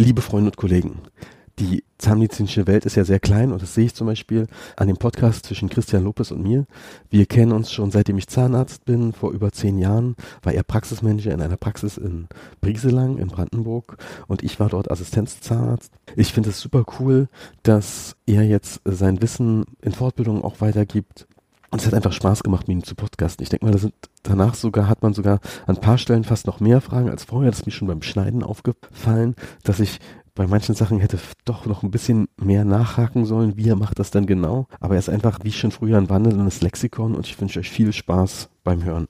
Liebe Freunde und Kollegen, die zahnmedizinische Welt ist ja sehr klein und das sehe ich zum Beispiel an dem Podcast zwischen Christian Lopez und mir. Wir kennen uns schon seitdem ich Zahnarzt bin, vor über zehn Jahren war er Praxismanager in einer Praxis in Brieselang in Brandenburg und ich war dort Assistenzzahnarzt. Ich finde es super cool, dass er jetzt sein Wissen in Fortbildungen auch weitergibt und es hat einfach Spaß gemacht, mit ihm zu podcasten. Ich denke mal, da sind danach sogar, hat man sogar an ein paar Stellen fast noch mehr Fragen als vorher. Das ist mir schon beim Schneiden aufgefallen, dass ich bei manchen Sachen hätte doch noch ein bisschen mehr nachhaken sollen. Wie er macht das dann genau? Aber er ist einfach, wie schon früher, ein wandelndes Lexikon und ich wünsche euch viel Spaß beim Hören.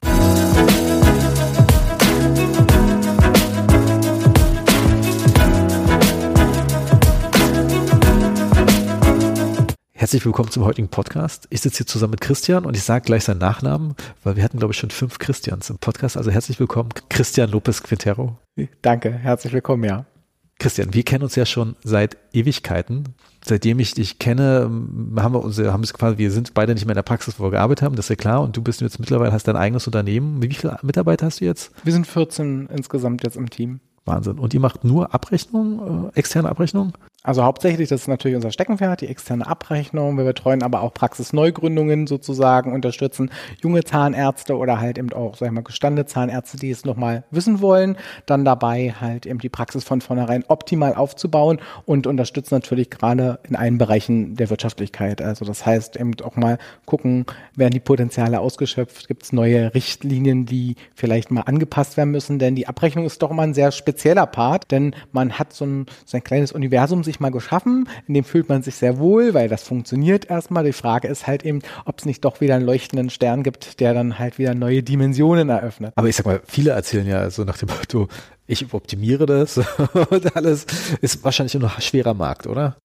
Herzlich willkommen zum heutigen Podcast. Ich sitze hier zusammen mit Christian und ich sage gleich seinen Nachnamen, weil wir hatten, glaube ich, schon fünf Christians im Podcast. Also herzlich willkommen, Christian Lopez Quintero. Danke, herzlich willkommen, ja. Christian, wir kennen uns ja schon seit Ewigkeiten. Seitdem ich dich kenne, haben wir uns, haben es quasi, wir sind beide nicht mehr in der Praxis, wo wir gearbeitet haben, das ist ja klar. Und du bist jetzt mittlerweile, hast dein eigenes Unternehmen. Wie viele Mitarbeiter hast du jetzt? Wir sind 14 insgesamt jetzt im Team. Wahnsinn. Und ihr macht nur Abrechnung, äh, externe Abrechnung? Also hauptsächlich, das ist natürlich unser Steckenpferd, die externe Abrechnung. Wir betreuen aber auch Praxisneugründungen sozusagen, unterstützen junge Zahnärzte oder halt eben auch, sag ich mal, gestandene Zahnärzte, die es nochmal wissen wollen. Dann dabei halt eben die Praxis von vornherein optimal aufzubauen und unterstützen natürlich gerade in allen Bereichen der Wirtschaftlichkeit. Also das heißt eben auch mal gucken, werden die Potenziale ausgeschöpft, gibt es neue Richtlinien, die vielleicht mal angepasst werden müssen, denn die Abrechnung ist doch immer ein sehr spezieller Part, denn man hat so ein, so ein kleines Universum sich mal geschaffen, in dem fühlt man sich sehr wohl, weil das funktioniert erstmal. Die Frage ist halt eben, ob es nicht doch wieder einen leuchtenden Stern gibt, der dann halt wieder neue Dimensionen eröffnet. Aber ich sag mal, viele erzählen ja so nach dem Motto, ich optimiere das und alles ist wahrscheinlich nur noch schwerer Markt, oder?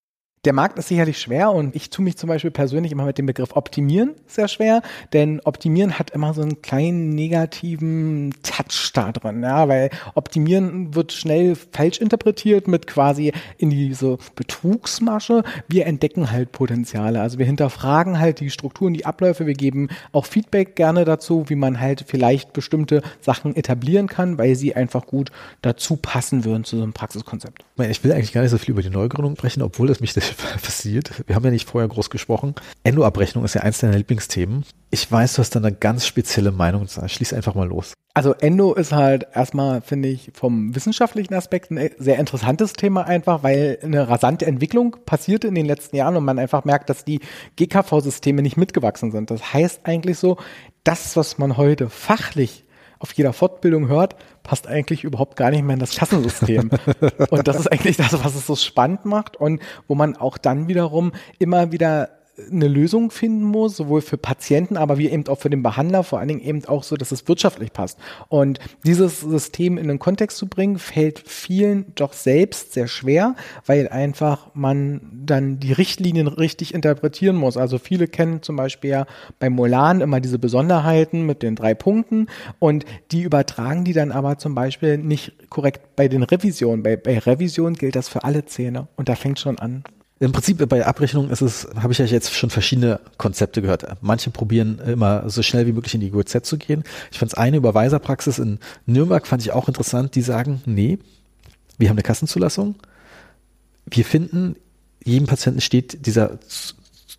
Der Markt ist sicherlich schwer und ich tue mich zum Beispiel persönlich immer mit dem Begriff Optimieren sehr schwer, denn Optimieren hat immer so einen kleinen negativen Touch da drin, ja, weil Optimieren wird schnell falsch interpretiert mit quasi in diese Betrugsmasche. Wir entdecken halt Potenziale, also wir hinterfragen halt die Strukturen, die Abläufe, wir geben auch Feedback gerne dazu, wie man halt vielleicht bestimmte Sachen etablieren kann, weil sie einfach gut dazu passen würden zu so einem Praxiskonzept. Ich will eigentlich gar nicht so viel über die Neugründung sprechen, obwohl das mich passiert. Wir haben ja nicht vorher groß gesprochen. Endo-Abrechnung ist ja eins deiner Lieblingsthemen. Ich weiß, du hast da eine ganz spezielle Meinung. Schließ einfach mal los. Also Endo ist halt erstmal, finde ich, vom wissenschaftlichen Aspekt ein sehr interessantes Thema einfach, weil eine rasante Entwicklung passierte in den letzten Jahren und man einfach merkt, dass die GKV-Systeme nicht mitgewachsen sind. Das heißt eigentlich so, das, was man heute fachlich auf jeder Fortbildung hört, passt eigentlich überhaupt gar nicht mehr in das Kassensystem. und das ist eigentlich das, was es so spannend macht und wo man auch dann wiederum immer wieder eine Lösung finden muss, sowohl für Patienten, aber wie eben auch für den Behandler, vor allen Dingen eben auch so, dass es wirtschaftlich passt. Und dieses System in den Kontext zu bringen, fällt vielen doch selbst sehr schwer, weil einfach man dann die Richtlinien richtig interpretieren muss. Also viele kennen zum Beispiel ja bei Molan immer diese Besonderheiten mit den drei Punkten und die übertragen die dann aber zum Beispiel nicht korrekt bei den Revisionen. Bei, bei Revision gilt das für alle Zähne und da fängt schon an. Im Prinzip bei Abrechnung ist es, habe ich ja jetzt schon verschiedene Konzepte gehört. Manche probieren immer so schnell wie möglich in die GOZ zu gehen. Ich fand es eine Überweiserpraxis in Nürnberg, fand ich auch interessant, die sagen, nee, wir haben eine Kassenzulassung. Wir finden, jedem Patienten steht dieser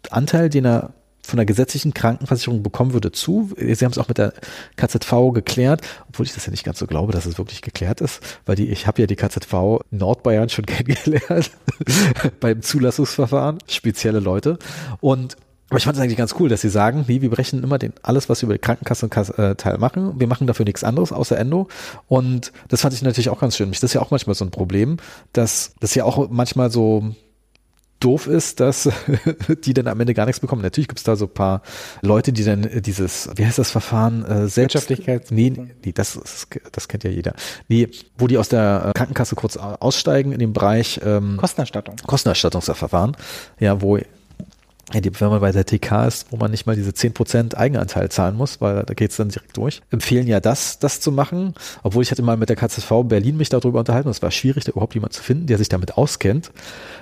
Anteil, den er von der gesetzlichen Krankenversicherung bekommen würde, zu. Sie haben es auch mit der KZV geklärt, obwohl ich das ja nicht ganz so glaube, dass es wirklich geklärt ist, weil die, ich habe ja die KZV Nordbayern schon kennengelernt beim Zulassungsverfahren, spezielle Leute. Und aber ich fand es eigentlich ganz cool, dass sie sagen, nee, wir berechnen immer den, alles, was wir über die Krankenkasse Teil machen. Wir machen dafür nichts anderes außer Endo. Und das fand ich natürlich auch ganz schön. Das ist ja auch manchmal so ein Problem, dass das ja auch manchmal so doof ist, dass die dann am Ende gar nichts bekommen. Natürlich gibt es da so ein paar Leute, die dann dieses, wie heißt das Verfahren, äh, selbst, Wirtschaftlichkeit. Nee, nee, das, ist, das kennt ja jeder. Nee, wo die aus der Krankenkasse kurz aussteigen in dem Bereich ähm, Kostenerstattung. Kostenerstattungsverfahren, ja, wo wenn man bei der TK ist, wo man nicht mal diese 10% Eigenanteil zahlen muss, weil da geht es dann direkt durch, empfehlen ja das, das zu machen. Obwohl ich hatte mal mit der KZV Berlin mich darüber unterhalten es war schwierig, da überhaupt jemand zu finden, der sich damit auskennt.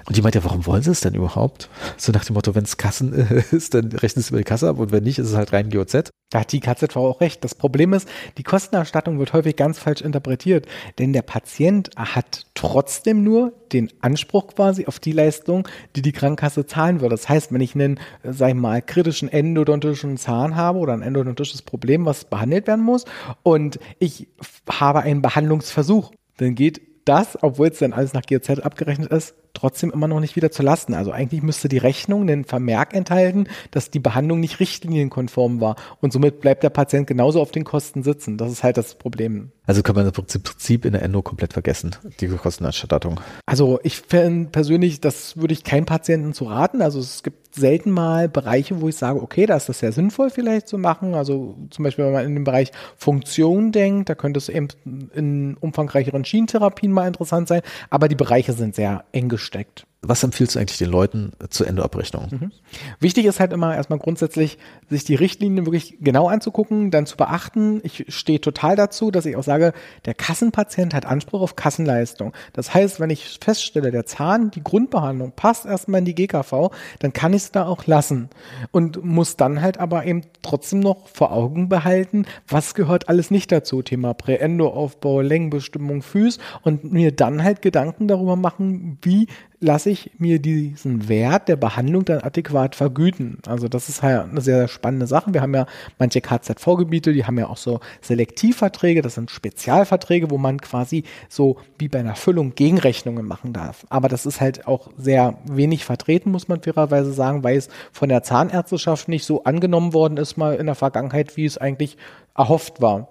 Und die meint ja, warum wollen sie es denn überhaupt? So nach dem Motto, wenn es Kassen ist, dann rechnen sie über die Kasse ab und wenn nicht, ist es halt rein GOZ. Da hat die KZV auch recht. Das Problem ist, die Kostenerstattung wird häufig ganz falsch interpretiert, denn der Patient hat trotzdem nur den Anspruch quasi auf die Leistung, die die Krankenkasse zahlen würde. Das heißt, wenn ich einen, sag ich mal, kritischen endodontischen Zahn habe oder ein endodontisches Problem, was behandelt werden muss und ich habe einen Behandlungsversuch, dann geht das, obwohl es dann alles nach GOZ abgerechnet ist, trotzdem immer noch nicht wieder zu lasten. Also eigentlich müsste die Rechnung einen Vermerk enthalten, dass die Behandlung nicht richtlinienkonform war. Und somit bleibt der Patient genauso auf den Kosten sitzen. Das ist halt das Problem. Also kann man im Prinzip in der Endo komplett vergessen, die Kostenerstattung. Also ich finde persönlich, das würde ich keinem Patienten zu raten. Also es gibt selten mal Bereiche, wo ich sage, okay, da ist das sehr sinnvoll vielleicht zu machen. Also zum Beispiel, wenn man in den Bereich Funktion denkt, da könnte es eben in umfangreicheren Schienentherapien mal interessant sein. Aber die Bereiche sind sehr eng gesteckt. Was empfiehlst du eigentlich den Leuten zur Endoabrechnung? Mhm. Wichtig ist halt immer erstmal grundsätzlich, sich die Richtlinien wirklich genau anzugucken, dann zu beachten. Ich stehe total dazu, dass ich auch sage, der Kassenpatient hat Anspruch auf Kassenleistung. Das heißt, wenn ich feststelle, der Zahn, die Grundbehandlung passt erstmal in die GKV, dann kann ich es da auch lassen und muss dann halt aber eben trotzdem noch vor Augen behalten, was gehört alles nicht dazu. Thema Präendoaufbau, Längenbestimmung, Füß und mir dann halt Gedanken darüber machen, wie lasse ich mir diesen Wert der Behandlung dann adäquat vergüten. Also das ist halt eine sehr, sehr spannende Sache. Wir haben ja manche KZV-Gebiete, die haben ja auch so Selektivverträge, das sind Spezialverträge, wo man quasi so wie bei einer Füllung Gegenrechnungen machen darf. Aber das ist halt auch sehr wenig vertreten, muss man fairerweise sagen, weil es von der Zahnärzteschaft nicht so angenommen worden ist mal in der Vergangenheit, wie es eigentlich erhofft war.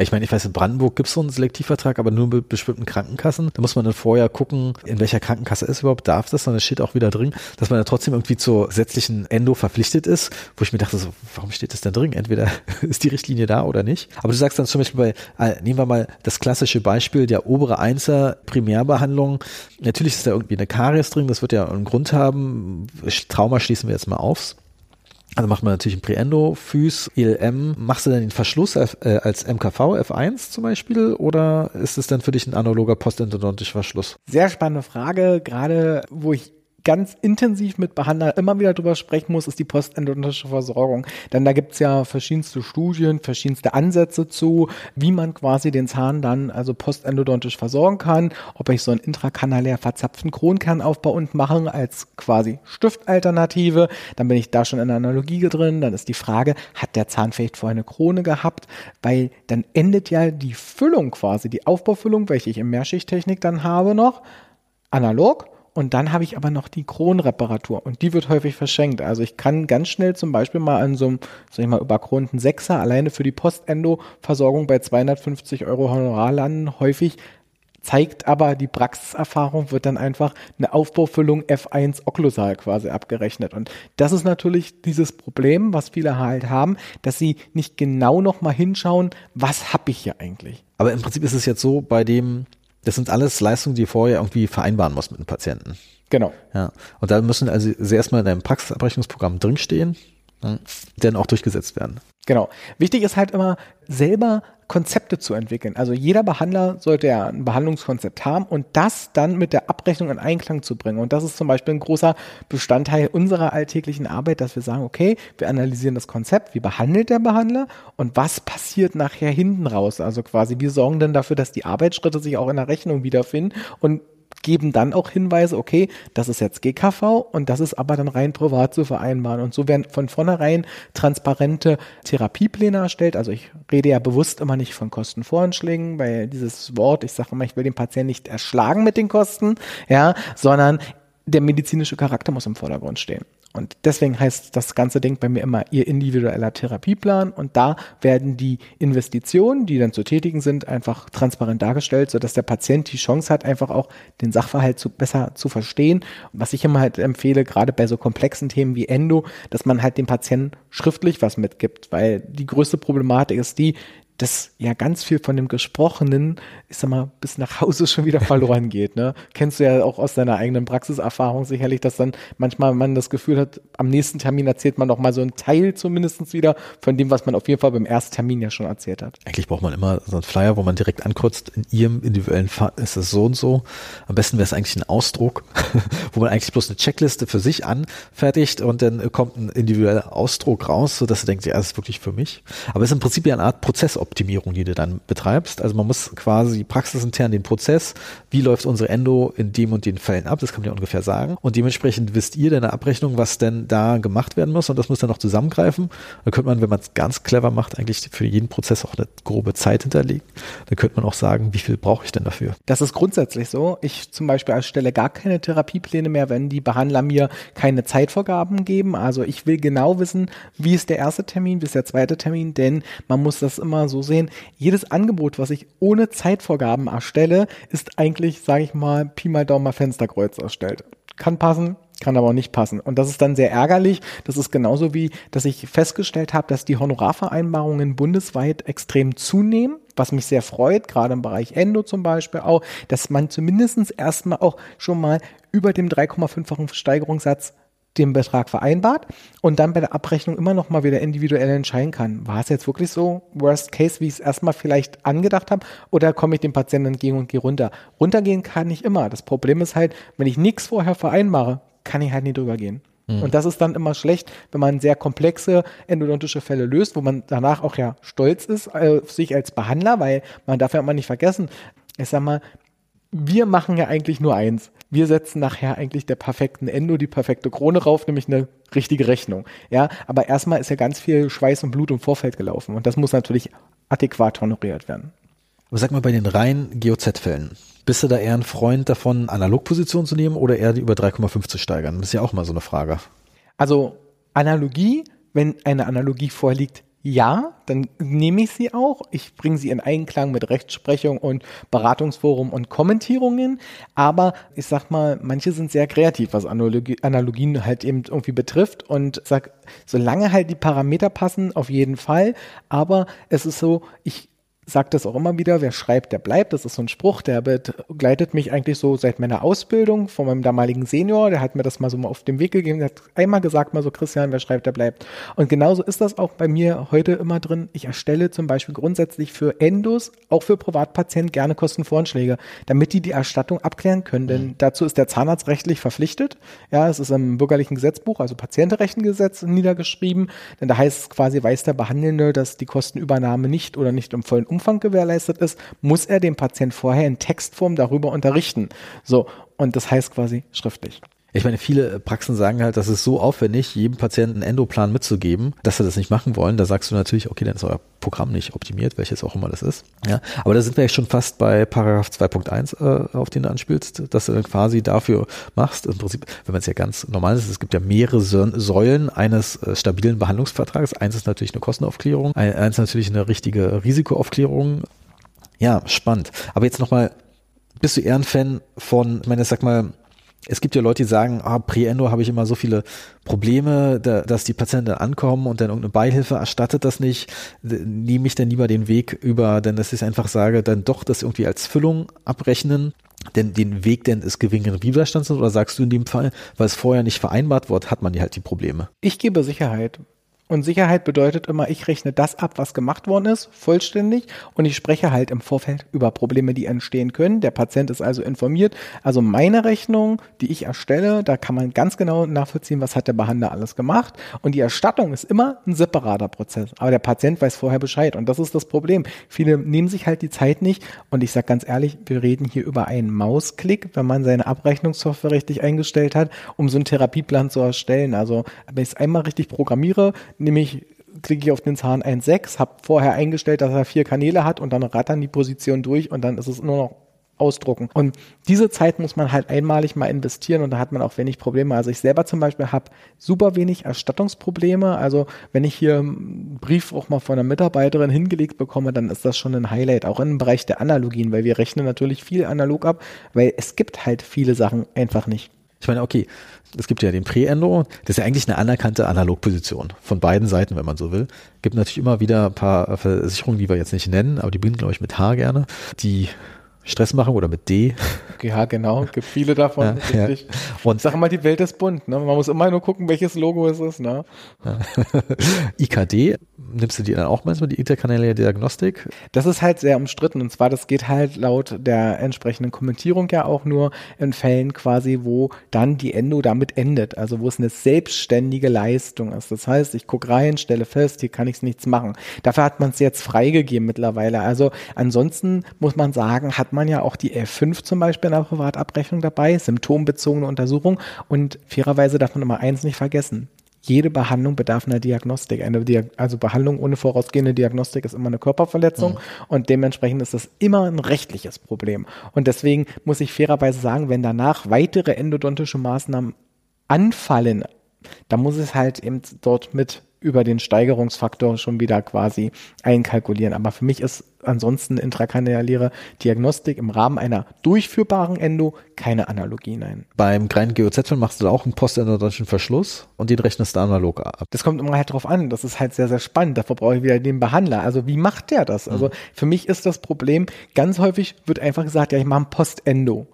Ich meine, ich weiß, in Brandenburg gibt es so einen Selektivvertrag, aber nur mit bestimmten Krankenkassen. Da muss man dann vorher gucken, in welcher Krankenkasse ist überhaupt, darf das, es steht auch wieder drin, dass man ja trotzdem irgendwie zur gesetzlichen Endo verpflichtet ist, wo ich mir dachte, so, warum steht das denn drin? Entweder ist die Richtlinie da oder nicht. Aber du sagst dann zum Beispiel bei, äh, nehmen wir mal das klassische Beispiel der obere Einser Primärbehandlung. Natürlich ist da irgendwie eine Karies drin, das wird ja einen Grund haben. Trauma schließen wir jetzt mal auf. Also macht man natürlich ein Preendo, Füß, ELM. Machst du dann den Verschluss äh, als MKV F1 zum Beispiel oder ist es dann für dich ein analoger postendodontischer Verschluss? Sehr spannende Frage, gerade wo ich ganz intensiv mit Behandlern immer wieder drüber sprechen muss, ist die postendodontische Versorgung. Denn da gibt's ja verschiedenste Studien, verschiedenste Ansätze zu, wie man quasi den Zahn dann also postendodontisch versorgen kann. Ob ich so einen intrakanalär verzapften Kronkernaufbau und machen als quasi Stiftalternative, dann bin ich da schon in der Analogie drin. Dann ist die Frage, hat der Zahn vielleicht vorher eine Krone gehabt? Weil dann endet ja die Füllung quasi, die Aufbaufüllung, welche ich in Mehrschichttechnik dann habe noch, analog und dann habe ich aber noch die Kronreparatur und die wird häufig verschenkt. Also ich kann ganz schnell zum Beispiel mal an so einem, sag ich mal, überkronten Sechser alleine für die Postendo-Versorgung bei 250 Euro Honorar landen. Häufig zeigt aber die Praxiserfahrung, wird dann einfach eine Aufbaufüllung F1 okklusal quasi abgerechnet. Und das ist natürlich dieses Problem, was viele halt haben, dass sie nicht genau nochmal hinschauen, was habe ich hier eigentlich. Aber im Prinzip ist es jetzt so, bei dem das sind alles Leistungen, die vorher irgendwie vereinbaren muss mit dem Patienten. Genau. Ja. Und da müssen also sie erstmal in deinem Praxisabrechnungsprogramm drinstehen, ne, dann auch durchgesetzt werden. Genau. Wichtig ist halt immer selber Konzepte zu entwickeln. Also jeder Behandler sollte ja ein Behandlungskonzept haben und das dann mit der Abrechnung in Einklang zu bringen. Und das ist zum Beispiel ein großer Bestandteil unserer alltäglichen Arbeit, dass wir sagen, okay, wir analysieren das Konzept, wie behandelt der Behandler und was passiert nachher hinten raus. Also quasi, wir sorgen dann dafür, dass die Arbeitsschritte sich auch in der Rechnung wiederfinden und geben dann auch Hinweise, okay, das ist jetzt GKV und das ist aber dann rein privat zu vereinbaren. Und so werden von vornherein transparente Therapiepläne erstellt. Also ich rede ja bewusst immer nicht von Kostenvoranschlägen, weil dieses Wort, ich sage immer, ich will den Patienten nicht erschlagen mit den Kosten, ja, sondern der medizinische Charakter muss im Vordergrund stehen. Und deswegen heißt das ganze Ding bei mir immer Ihr individueller Therapieplan. Und da werden die Investitionen, die dann zu tätigen sind, einfach transparent dargestellt, sodass der Patient die Chance hat, einfach auch den Sachverhalt zu, besser zu verstehen. Was ich immer halt empfehle, gerade bei so komplexen Themen wie Endo, dass man halt dem Patienten schriftlich was mitgibt, weil die größte Problematik ist die, dass ja ganz viel von dem Gesprochenen, ich sag mal, bis nach Hause schon wieder verloren geht. Ne? Kennst du ja auch aus deiner eigenen Praxiserfahrung sicherlich, dass dann manchmal man das Gefühl hat, am nächsten Termin erzählt man noch mal so einen Teil zumindest wieder von dem, was man auf jeden Fall beim ersten Termin ja schon erzählt hat. Eigentlich braucht man immer so einen Flyer, wo man direkt ankreuzt, in ihrem individuellen Fall ist es so und so. Am besten wäre es eigentlich ein Ausdruck, wo man eigentlich bloß eine Checkliste für sich anfertigt und dann kommt ein individueller Ausdruck raus, so dass du denkst, ja, das ist wirklich für mich. Aber es ist im Prinzip ja eine Art Prozessoptimierung, die du dann betreibst. Also man muss quasi praxisintern den Prozess, wie läuft unsere Endo in dem und den Fällen ab, das kann man ja ungefähr sagen. Und dementsprechend wisst ihr deine Abrechnung, was denn da gemacht werden muss und das muss dann noch zusammengreifen. Da könnte man, wenn man es ganz clever macht, eigentlich für jeden Prozess auch eine grobe Zeit hinterlegen. Dann könnte man auch sagen, wie viel brauche ich denn dafür? Das ist grundsätzlich so. Ich zum Beispiel erstelle gar keine Therapiepläne mehr, wenn die Behandler mir keine Zeitvorgaben geben. Also ich will genau wissen, wie ist der erste Termin, wie ist der zweite Termin, denn man muss das immer so sehen. Jedes Angebot, was ich ohne Zeitvorgaben erstelle, ist eigentlich, sage ich mal, Pi mal Daumen mal Fensterkreuz erstellt. Kann passen, kann aber auch nicht passen. Und das ist dann sehr ärgerlich. Das ist genauso wie, dass ich festgestellt habe, dass die Honorarvereinbarungen bundesweit extrem zunehmen, was mich sehr freut, gerade im Bereich Endo zum Beispiel auch, dass man zumindest erstmal auch schon mal über dem 3,5-fachen Steigerungssatz den Betrag vereinbart und dann bei der Abrechnung immer noch mal wieder individuell entscheiden kann. War es jetzt wirklich so Worst Case, wie ich es erstmal vielleicht angedacht habe, oder komme ich dem Patienten entgegen und gehe runter? Runtergehen kann ich immer. Das Problem ist halt, wenn ich nichts vorher vereinbare, kann ich halt nie drüber gehen. Mhm. Und das ist dann immer schlecht, wenn man sehr komplexe endodontische Fälle löst, wo man danach auch ja stolz ist äh, auf sich als Behandler, weil man darf ja immer nicht vergessen, ich sag mal, wir machen ja eigentlich nur eins. Wir setzen nachher eigentlich der perfekten Endo die perfekte Krone rauf, nämlich eine richtige Rechnung. Ja, aber erstmal ist ja ganz viel Schweiß und Blut im Vorfeld gelaufen und das muss natürlich adäquat honoriert werden. Aber sag mal bei den reinen GOZ-Fällen. Bist du da eher ein Freund davon, Analogposition zu nehmen oder eher die über 3,5 zu steigern? Das ist ja auch mal so eine Frage. Also Analogie, wenn eine Analogie vorliegt, ja, dann nehme ich sie auch. Ich bringe sie in Einklang mit Rechtsprechung und Beratungsforum und Kommentierungen. Aber ich sag mal, manche sind sehr kreativ, was Analogie, Analogien halt eben irgendwie betrifft. Und sag, solange halt die Parameter passen, auf jeden Fall. Aber es ist so, ich sage das auch immer wieder, wer schreibt, der bleibt. Das ist so ein Spruch, der begleitet mich eigentlich so seit meiner Ausbildung von meinem damaligen Senior. Der hat mir das mal so mal auf den Weg gegeben. Der hat einmal gesagt, mal so, Christian, wer schreibt, der bleibt. Und genauso ist das auch bei mir heute immer drin. Ich erstelle zum Beispiel grundsätzlich für Endos, auch für Privatpatienten, gerne Kostenvoranschläge, damit die die Erstattung abklären können. Denn mhm. dazu ist der Zahnarzt rechtlich verpflichtet. Ja, es ist im bürgerlichen Gesetzbuch, also Patientenrechtengesetz niedergeschrieben. Denn da heißt es quasi, weiß der Behandelnde, dass die Kostenübernahme nicht oder nicht im vollen Umfang Umfang gewährleistet ist, muss er den Patient vorher in Textform darüber unterrichten. So, und das heißt quasi schriftlich. Ich meine, viele Praxen sagen halt, das ist so aufwendig, jedem Patienten einen Endoplan mitzugeben, dass sie das nicht machen wollen. Da sagst du natürlich, okay, dann ist euer Programm nicht optimiert, welches auch immer das ist. Ja, aber da sind wir ja schon fast bei Paragraph 2.1, äh, auf den du anspielst, dass du dann quasi dafür machst. Im Prinzip, wenn man es ja ganz normal ist, es gibt ja mehrere Säulen eines äh, stabilen Behandlungsvertrags. Eins ist natürlich eine Kostenaufklärung, eins natürlich eine richtige Risikoaufklärung. Ja, spannend. Aber jetzt nochmal, bist du eher ein Fan von, ich meine, sag mal, es gibt ja Leute, die sagen, ah, Pre-Endo habe ich immer so viele Probleme, da, dass die Patienten ankommen und dann irgendeine Beihilfe erstattet das nicht. Nehme ich dann lieber den Weg über, denn dass ich einfach sage, dann doch das irgendwie als Füllung abrechnen, denn den Weg denn des geringeren Widerstands oder sagst du in dem Fall, weil es vorher nicht vereinbart wird, hat man ja halt die Probleme? Ich gebe Sicherheit. Und Sicherheit bedeutet immer, ich rechne das ab, was gemacht worden ist, vollständig. Und ich spreche halt im Vorfeld über Probleme, die entstehen können. Der Patient ist also informiert. Also meine Rechnung, die ich erstelle, da kann man ganz genau nachvollziehen, was hat der Behandler alles gemacht. Und die Erstattung ist immer ein separater Prozess. Aber der Patient weiß vorher Bescheid. Und das ist das Problem. Viele nehmen sich halt die Zeit nicht. Und ich sage ganz ehrlich, wir reden hier über einen Mausklick, wenn man seine Abrechnungssoftware richtig eingestellt hat, um so einen Therapieplan zu erstellen. Also wenn ich es einmal richtig programmiere, nämlich klicke ich auf den Zahn 1.6, habe vorher eingestellt, dass er vier Kanäle hat und dann rattern die Position durch und dann ist es nur noch ausdrucken. Und diese Zeit muss man halt einmalig mal investieren und da hat man auch wenig Probleme. Also ich selber zum Beispiel habe super wenig Erstattungsprobleme. Also wenn ich hier einen Brief auch mal von einer Mitarbeiterin hingelegt bekomme, dann ist das schon ein Highlight, auch im Bereich der Analogien, weil wir rechnen natürlich viel analog ab, weil es gibt halt viele Sachen einfach nicht. Ich meine, okay, es gibt ja den Pre-Endo, das ist ja eigentlich eine anerkannte Analogposition von beiden Seiten, wenn man so will. Gibt natürlich immer wieder ein paar Versicherungen, die wir jetzt nicht nennen, aber die beginnen, glaube ich, mit H gerne, die Stress machen oder mit D. Ja, genau, gibt viele davon, ja. Ja. Und sag mal, die Welt ist bunt, ne? Man muss immer nur gucken, welches Logo es ist, ne? IKD, nimmst du die dann auch manchmal, die interkanäle Diagnostik? Das ist halt sehr umstritten und zwar, das geht halt laut der entsprechenden Kommentierung ja auch nur in Fällen quasi, wo dann die Endo damit endet, also wo es eine selbstständige Leistung ist. Das heißt, ich gucke rein, stelle fest, hier kann ich nichts machen. Dafür hat man es jetzt freigegeben mittlerweile. Also ansonsten muss man sagen, hat man ja auch die F5 zum Beispiel in der Privatabrechnung dabei, symptombezogene Untersuchung. Und fairerweise darf man immer eins nicht vergessen. Jede Behandlung bedarf einer Diagnostik. Eine Diag also Behandlung ohne vorausgehende Diagnostik ist immer eine Körperverletzung mhm. und dementsprechend ist das immer ein rechtliches Problem. Und deswegen muss ich fairerweise sagen, wenn danach weitere endodontische Maßnahmen anfallen, dann muss es halt eben dort mit über den Steigerungsfaktor schon wieder quasi einkalkulieren. Aber für mich ist ansonsten intrakranialäre Diagnostik im Rahmen einer durchführbaren Endo keine Analogie, nein. Beim kleinen GOZ machst du da auch einen postendodontischen Verschluss und den rechnest du analog ab. Das kommt immer halt drauf an. Das ist halt sehr, sehr spannend. Dafür brauche ich wieder den Behandler. Also wie macht der das? Also mhm. für mich ist das Problem, ganz häufig wird einfach gesagt, ja, ich mache ein Postendo.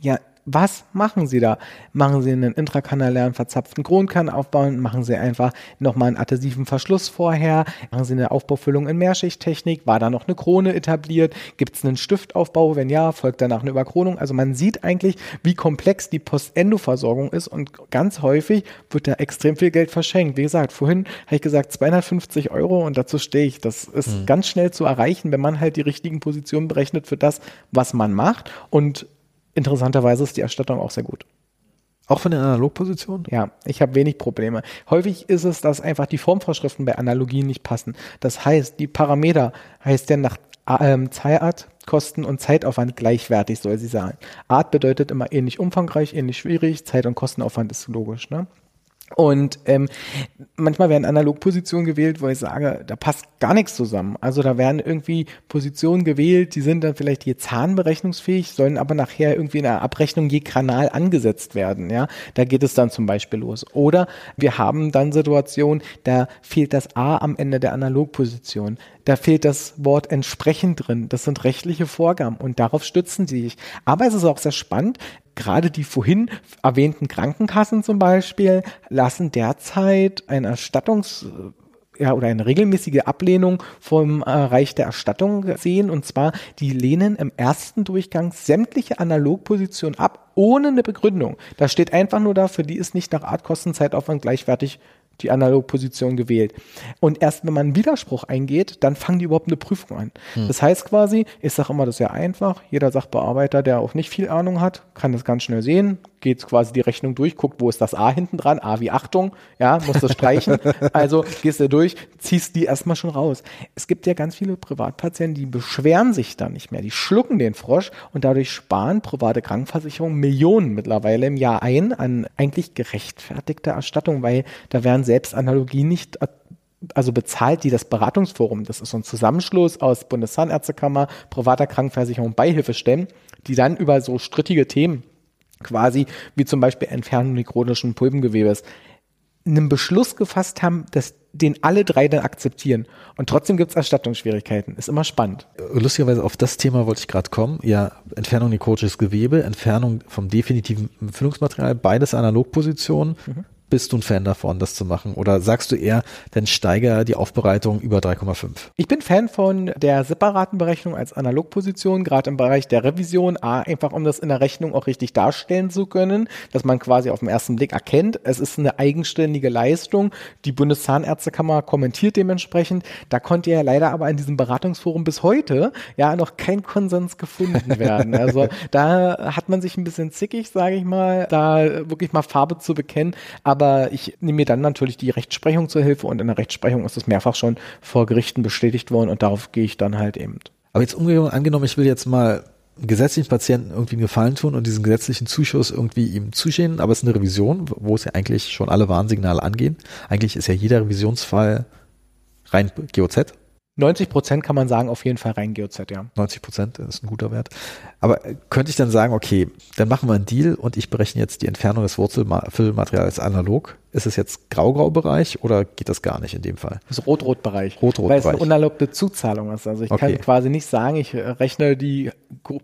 Ja, was machen Sie da? Machen Sie einen intrakanälären verzapften Kronkern aufbauen? Machen Sie einfach nochmal einen adhesiven Verschluss vorher? Machen Sie eine Aufbaufüllung in Mehrschichttechnik? War da noch eine Krone etabliert? Gibt es einen Stiftaufbau? Wenn ja, folgt danach eine Überkronung? Also man sieht eigentlich, wie komplex die Postendo-Versorgung ist und ganz häufig wird da extrem viel Geld verschenkt. Wie gesagt, vorhin habe ich gesagt 250 Euro und dazu stehe ich. Das ist mhm. ganz schnell zu erreichen, wenn man halt die richtigen Positionen berechnet für das, was man macht und interessanterweise ist die Erstattung auch sehr gut. Auch von der Analogposition? Ja, ich habe wenig Probleme. Häufig ist es, dass einfach die Formvorschriften bei Analogien nicht passen. Das heißt, die Parameter heißt ja nach ähm, Zeit, Kosten und Zeitaufwand gleichwertig soll sie sein. Art bedeutet immer ähnlich umfangreich, ähnlich schwierig, Zeit- und Kostenaufwand ist logisch. Ne? Und ähm, manchmal werden Analogpositionen gewählt, wo ich sage, da passt gar nichts zusammen. Also da werden irgendwie Positionen gewählt, die sind dann vielleicht je zahnberechnungsfähig, sollen aber nachher irgendwie in der Abrechnung je Kanal angesetzt werden. Ja, da geht es dann zum Beispiel los. Oder wir haben dann Situationen, da fehlt das A am Ende der Analogposition. Da fehlt das Wort entsprechend drin. Das sind rechtliche Vorgaben und darauf stützen sie sich. Aber es ist auch sehr spannend gerade die vorhin erwähnten Krankenkassen zum Beispiel lassen derzeit ein Erstattungs ja, oder eine regelmäßige Ablehnung vom äh, Reich der Erstattung sehen. Und zwar, die lehnen im ersten Durchgang sämtliche Analogpositionen ab, ohne eine Begründung. Da steht einfach nur da, für die ist nicht nach Art, Kosten, Zeitaufwand gleichwertig die Analogposition gewählt. Und erst wenn man einen Widerspruch eingeht, dann fangen die überhaupt eine Prüfung an. Hm. Das heißt quasi, ich sage immer, das ist ja einfach. Jeder Sachbearbeiter, der auch nicht viel Ahnung hat, kann das ganz schnell sehen, geht quasi die Rechnung durch, guckt, wo ist das A hinten dran, A wie Achtung, ja, muss das streichen. also gehst du durch, ziehst die erstmal schon raus. Es gibt ja ganz viele Privatpatienten, die beschweren sich da nicht mehr, die schlucken den Frosch und dadurch sparen private Krankenversicherungen Millionen mittlerweile im Jahr ein an eigentlich gerechtfertigter Erstattung, weil da werden selbst Analogien nicht also bezahlt die das Beratungsforum. Das ist so ein Zusammenschluss aus Bundeszahnärztekammer, privater Krankenversicherung, Beihilfestellen, die dann über so strittige Themen quasi wie zum Beispiel Entfernung nekronischen Pulpengewebes einen Beschluss gefasst haben, dass den alle drei dann akzeptieren. Und trotzdem gibt es Erstattungsschwierigkeiten. Ist immer spannend. Lustigerweise auf das Thema wollte ich gerade kommen. Ja, Entfernung nekrotisches Gewebe, Entfernung vom definitiven Füllungsmaterial, beides Analogpositionen. Mhm. Bist du ein Fan davon, das zu machen? Oder sagst du eher, dann steigere die Aufbereitung über 3,5? Ich bin Fan von der separaten Berechnung als Analogposition, gerade im Bereich der Revision. A, einfach um das in der Rechnung auch richtig darstellen zu können, dass man quasi auf den ersten Blick erkennt, es ist eine eigenständige Leistung. Die Bundeszahnärztekammer kommentiert dementsprechend. Da konnte ja leider aber in diesem Beratungsforum bis heute ja noch kein Konsens gefunden werden. Also da hat man sich ein bisschen zickig, sage ich mal, da wirklich mal Farbe zu bekennen. Aber aber ich nehme mir dann natürlich die Rechtsprechung zur Hilfe und in der Rechtsprechung ist es mehrfach schon vor Gerichten bestätigt worden und darauf gehe ich dann halt eben. Aber jetzt umgekehrt angenommen, ich will jetzt mal gesetzlichen Patienten irgendwie einen Gefallen tun und diesen gesetzlichen Zuschuss irgendwie ihm zuschieben, aber es ist eine Revision, wo es ja eigentlich schon alle Warnsignale angehen. Eigentlich ist ja jeder Revisionsfall rein GOZ. 90 Prozent kann man sagen, auf jeden Fall rein GOZ, ja. 90 Prozent ist ein guter Wert. Aber äh, könnte ich dann sagen, okay, dann machen wir einen Deal und ich berechne jetzt die Entfernung des Wurzelfüllmaterials analog. Ist es jetzt Grau-Grau-Bereich oder geht das gar nicht in dem Fall? Das ist Rot-Rot-Bereich. Rot-Rot-Bereich. Weil es eine unerlaubte Zuzahlung ist. Also ich Okay. kann quasi nicht sagen, ich äh, rechne die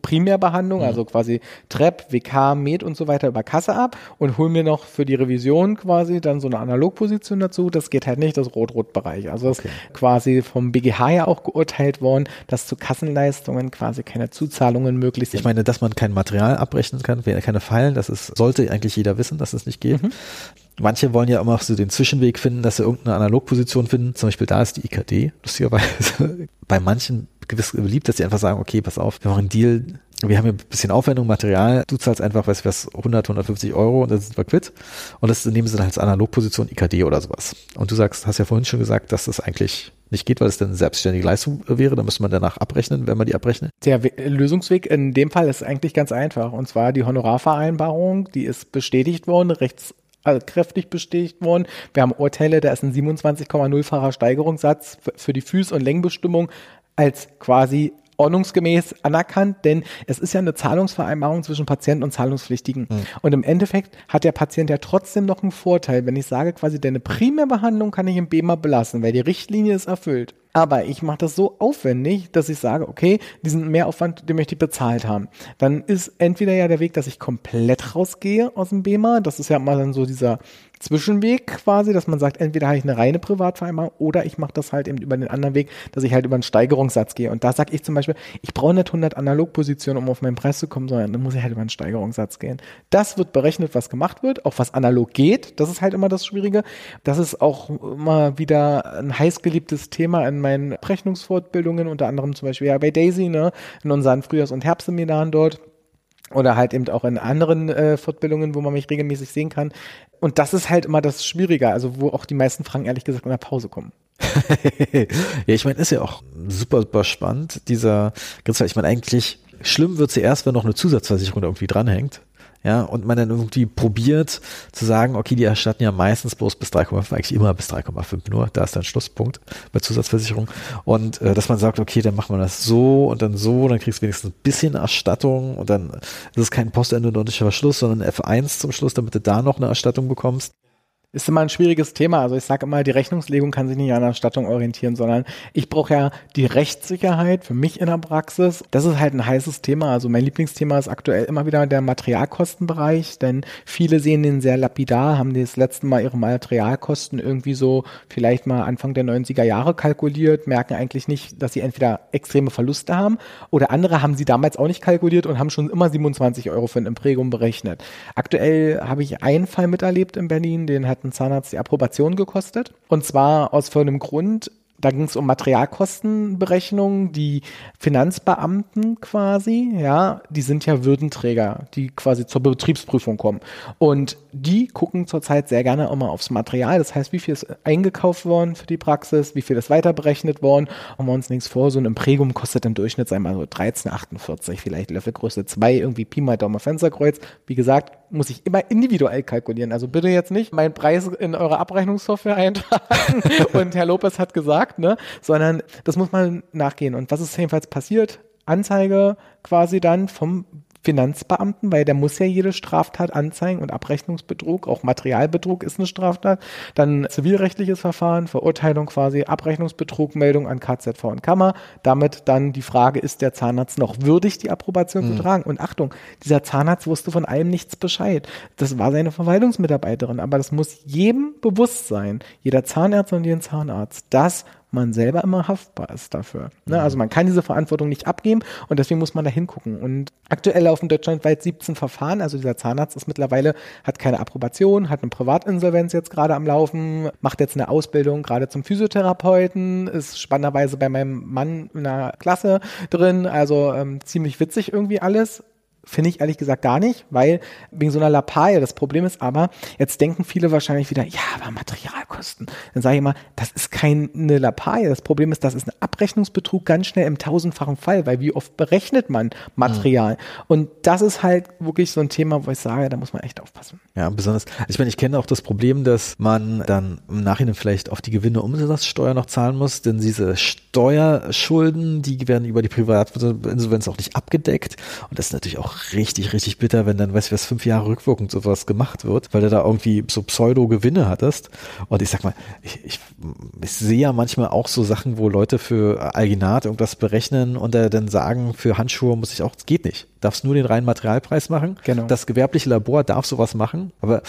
Primärbehandlung, also quasi TREP, WK, MED und so weiter über Kasse ab und hole mir noch für die Revision quasi dann so eine Analogposition dazu. Das geht halt nicht, das Rot-Rot-Bereich. Also das ist quasi vom BGH ja auch geurteilt worden, dass zu Kassenleistungen quasi keine Zuzahlungen möglich sind. Ich meine, dass man kein Material abrechnen kann, keine Fallen, das ist, sollte eigentlich jeder wissen, dass es nicht geht. Manche wollen ja immer so den Zwischenweg finden, dass sie irgendeine Analogposition finden. Zum Beispiel da ist die IKD, lustigerweise. Bei manchen gewiss beliebt, dass sie einfach sagen, okay, pass auf, wir machen einen Deal, wir haben hier ein bisschen Aufwendung, Material, du zahlst einfach, weißt du was, 100, 150 Euro und dann sind wir quitt. Und das nehmen sie dann als Analogposition IKD oder sowas. Und du sagst, hast ja vorhin schon gesagt, dass das eigentlich nicht geht, weil es dann eine selbstständige Leistung wäre, da müsste man danach abrechnen, wenn man die abrechnet. Der We- Lösungsweg in dem Fall ist eigentlich ganz einfach. Und zwar die Honorarvereinbarung, die ist bestätigt worden, rechtskräftig bestätigt worden. Wir haben Urteile, da ist ein 27,0-facher Steigerungssatz für die Fuß- und Längenbestimmung als quasi ordnungsgemäß anerkannt, denn es ist ja eine Zahlungsvereinbarung zwischen Patienten und Zahlungspflichtigen. Und im Endeffekt hat der Patient ja trotzdem noch einen Vorteil, wenn ich sage quasi, deine Primärbehandlung kann ich im BEMA belassen, weil die Richtlinie ist erfüllt. Aber ich mache das so aufwendig, dass ich sage, okay, diesen Mehraufwand, den möchte ich bezahlt haben. Dann ist entweder ja der Weg, dass ich komplett rausgehe aus dem BEMA. Das ist ja mal dann so dieser Zwischenweg quasi, dass man sagt, entweder habe ich eine reine Privatvereinbarung oder ich mache das halt eben über den anderen Weg, dass ich halt über einen Steigerungssatz gehe. Und da sage ich zum Beispiel, ich brauche nicht 100 Analogpositionen, um auf meinen Preis zu kommen, sondern dann muss ich halt über einen Steigerungssatz gehen. Das wird berechnet, was gemacht wird, auch was analog geht. Das ist halt immer das Schwierige. Das ist auch immer wieder ein heißgeliebtes Thema in meinen Rechnungsfortbildungen, unter anderem zum Beispiel ja bei Daisy, ne, in unseren Frühjahrs- und Herbstseminaren dort oder halt eben auch in anderen äh, Fortbildungen, wo man mich regelmäßig sehen kann. Und das ist halt immer das Schwierige, also wo auch die meisten Fragen ehrlich gesagt in der Pause kommen. ja, ich meine, ist ja auch super, super spannend, dieser Grenzfall. Ich meine, eigentlich schlimm wird sie erst, wenn noch eine Zusatzversicherung da irgendwie dranhängt. Ja, und man dann irgendwie probiert zu sagen, okay, die erstatten ja meistens bloß bis 3,5, eigentlich immer bis 3,5 nur, da ist dann Schlusspunkt bei Zusatzversicherung. Und äh, dass man sagt, okay, dann machen wir das so und dann so, dann kriegst du wenigstens ein bisschen Erstattung und dann ist es kein postendodontischer Verschluss, sondern F1 zum Schluss, damit du da noch eine Erstattung bekommst. Ist immer ein schwieriges Thema. Also ich sage immer, die Rechnungslegung kann sich nicht an der Erstattung orientieren, sondern ich brauche ja die Rechtssicherheit für mich in der Praxis. Das ist halt ein heißes Thema. Also mein Lieblingsthema ist aktuell immer wieder der Materialkostenbereich, denn viele sehen den sehr lapidar, haben das letzte Mal ihre Materialkosten irgendwie so vielleicht mal Anfang der 90er Jahre kalkuliert, merken eigentlich nicht, dass sie entweder extreme Verluste haben oder andere haben sie damals auch nicht kalkuliert und haben schon immer 27 Euro für ein Imprägum berechnet. Aktuell habe ich einen Fall miterlebt in Berlin, den hat ein Zahnarzt die Approbation gekostet. Und zwar aus folgendem Grund. Da ging es um Materialkostenberechnungen. Die Finanzbeamten quasi, ja, die sind ja Würdenträger, die quasi zur Betriebsprüfung kommen. Und die gucken zurzeit sehr gerne immer aufs Material. Das heißt, wie viel ist eingekauft worden für die Praxis, wie viel ist weiter berechnet worden. Machen wir uns nichts vor, so ein Imprägum kostet im Durchschnitt sei mal so 13,48, vielleicht Löffelgröße 2, irgendwie Pi mal Daumen Fensterkreuz. Wie gesagt, muss ich immer individuell kalkulieren. Also bitte jetzt nicht meinen Preis in eure Abrechnungssoftware eintragen und Herr Lopez hat gesagt, ne, sondern das muss man nachgehen. Und was ist jedenfalls passiert? Anzeige quasi dann vom Finanzbeamten, weil der muss ja jede Straftat anzeigen und Abrechnungsbetrug, auch Materialbetrug ist eine Straftat. Dann zivilrechtliches Verfahren, Verurteilung quasi, Abrechnungsbetrug, Meldung an KZV und Kammer. Damit dann die Frage, ist der Zahnarzt noch würdig, die Approbation zu tragen? Und Achtung, dieser Zahnarzt wusste von allem nichts Bescheid. Das war seine Verwaltungsmitarbeiterin, aber das muss jedem bewusst sein, jeder Zahnarzt und jeden Zahnarzt, dass man selber immer haftbar ist dafür. Ne? Also man kann diese Verantwortung nicht abgeben und deswegen muss man da hingucken. Und aktuell laufen deutschlandweit 17 Verfahren. Also dieser Zahnarzt ist mittlerweile, hat keine Approbation, hat eine Privatinsolvenz jetzt gerade am Laufen, macht jetzt eine Ausbildung gerade zum Physiotherapeuten, ist spannenderweise bei meinem Mann in einer Klasse drin. Also ähm, ziemlich witzig irgendwie alles Finde ich ehrlich gesagt gar nicht, weil wegen so einer Lappalie, das Problem ist aber, jetzt denken viele wahrscheinlich wieder, ja, aber Materialkosten. Dann sage ich immer, das ist keine Lappalie. Das Problem ist, das ist ein Abrechnungsbetrug ganz schnell im tausendfachen Fall, weil wie oft berechnet man Material? Mhm. Und das ist halt wirklich so ein Thema, wo ich sage, da muss man echt aufpassen. Ja, besonders, ich meine, ich kenne auch das Problem, dass man dann im Nachhinein vielleicht auf die Gewinne Umsatzsteuer noch zahlen muss, denn diese Steuerschulden, die werden über die Privatinsolvenz auch nicht abgedeckt. Und das ist natürlich auch richtig, richtig bitter, wenn dann, weißt du, was fünf Jahre rückwirkend sowas gemacht wird, weil du da irgendwie so Pseudo-Gewinne hattest. Und ich sag mal, ich, ich, ich sehe ja manchmal auch so Sachen, wo Leute für Alginat irgendwas berechnen und dann sagen, für Handschuhe muss ich auch, geht nicht. Darfst nur den reinen Materialpreis machen. Genau. Das gewerbliche Labor darf sowas machen, aber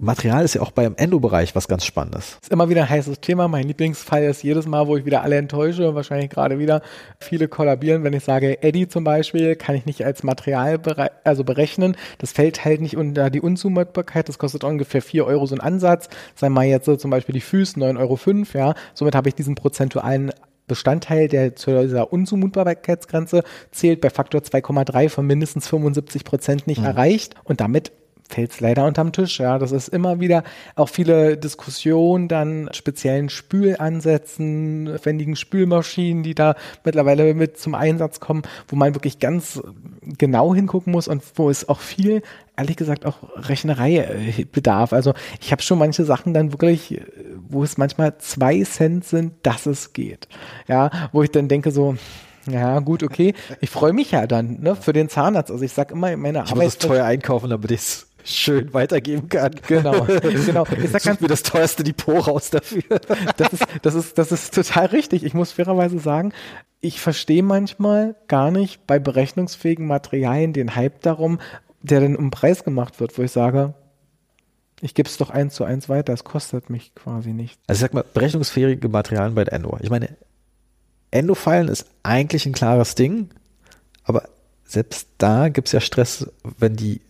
Material ist ja auch beim Endo-Bereich was ganz Spannendes. Ist immer wieder ein heißes Thema. Mein Lieblingsfall ist jedes Mal, wo ich wieder alle enttäusche, wahrscheinlich gerade wieder viele kollabieren, wenn ich sage, Eddie zum Beispiel kann ich nicht als Material also berechnen. Das fällt halt nicht unter die Unzumutbarkeit. Das kostet ungefähr vier Euro so ein Ansatz. Sei mal jetzt so zum Beispiel die Füße, 9,05 Euro, ja. Somit habe ich diesen prozentualen Bestandteil, der zu dieser Unzumutbarkeitsgrenze zählt, bei Faktor 2,3 von mindestens 75 Prozent nicht mhm. erreicht. Und damit fällt es leider unterm Tisch. Ja, das ist immer wieder auch viele Diskussionen, dann speziellen Spülansätzen, wendigen Spülmaschinen, die da mittlerweile mit zum Einsatz kommen, wo man wirklich ganz genau hingucken muss und wo es auch viel, ehrlich gesagt, auch Rechnerei äh, bedarf. Also ich habe schon manche Sachen dann wirklich, wo es manchmal zwei Cent sind, dass es geht. Ja, wo ich dann denke so, ja, gut, okay. Ich freue mich ja dann ne, für den Zahnarzt. Also ich sage immer, meine ich Arbeit. Ich muss teuer einkaufen, damit ich es schön weitergeben kann. Genau, genau. Ich sag ganz, mir das teuerste Depot raus dafür. Das ist, das ist, das ist total richtig. Ich muss fairerweise sagen, ich verstehe manchmal gar nicht bei berechnungsfähigen Materialien den Hype darum, der dann um Preis gemacht wird, wo ich sage, ich gebe es doch eins zu eins weiter, es kostet mich quasi nicht. Also ich sag mal, berechnungsfähige Materialien bei Endo. Ich meine, Endo-Filen ist eigentlich ein klares Ding, aber selbst da gibt es ja Stress, wenn die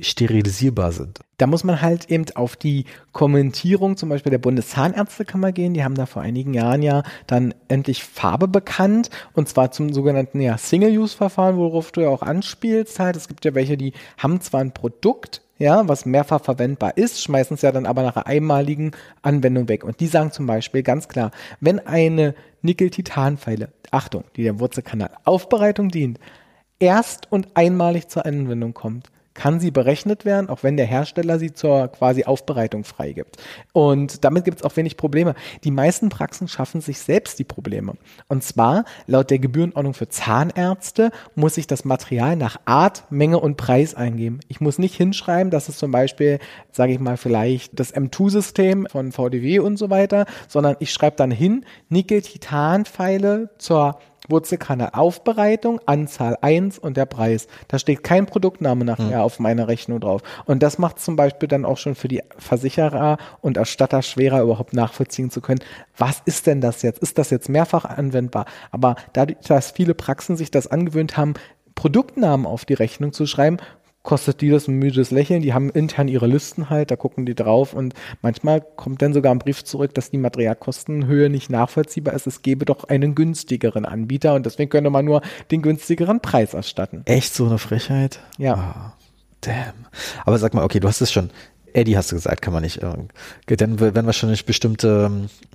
sterilisierbar sind. Da muss man halt eben auf die Kommentierung zum Beispiel der Bundeszahnärztekammer gehen. Die haben da vor einigen Jahren ja dann endlich Farbe bekannt und zwar zum sogenannten ja, Single-Use-Verfahren, worauf du ja auch anspielst halt. Es gibt ja welche, die haben zwar ein Produkt, ja, was mehrfach verwendbar ist, schmeißen es ja dann aber nach einer einmaligen Anwendung weg. Und die sagen zum Beispiel ganz klar, wenn eine Nickel-Titan-Pfeile, Achtung, die der Wurzelkanal Aufbereitung dient, erst und einmalig zur Anwendung kommt, kann sie berechnet werden, auch wenn der Hersteller sie zur quasi Aufbereitung freigibt. Und damit gibt es auch wenig Probleme. Die meisten Praxen schaffen sich selbst die Probleme. Und zwar, laut der Gebührenordnung für Zahnärzte, muss ich das Material nach Art, Menge und Preis eingeben. Ich muss nicht hinschreiben, dass es zum Beispiel, sage ich mal, vielleicht das M2-System von VDW und so weiter, sondern ich schreibe dann hin, Nickel-Titan-Pfeile zur Wurzelkanne-Aufbereitung, Anzahl 1 und der Preis. Da steht kein Produktname nachher mhm. auf meiner Rechnung drauf. Und das macht zum Beispiel dann auch schon für die Versicherer und Erstatter schwerer, überhaupt nachvollziehen zu können, was ist denn das jetzt? Ist das jetzt mehrfach anwendbar? Aber dadurch, dass viele Praxen sich das angewöhnt haben, Produktnamen auf die Rechnung zu schreiben, kostet die das ein müdes Lächeln. Die haben intern ihre Listen halt, da gucken die drauf und manchmal kommt dann sogar ein Brief zurück, dass die Materialkostenhöhe nicht nachvollziehbar ist. Es gäbe doch einen günstigeren Anbieter und deswegen könnte man nur den günstigeren Preis erstatten. Echt so eine Frechheit? Ja. Oh, damn. Aber sag mal, okay, du hast es schon Eddie hast du gesagt, kann man nicht. Äh, dann werden wahrscheinlich bestimmte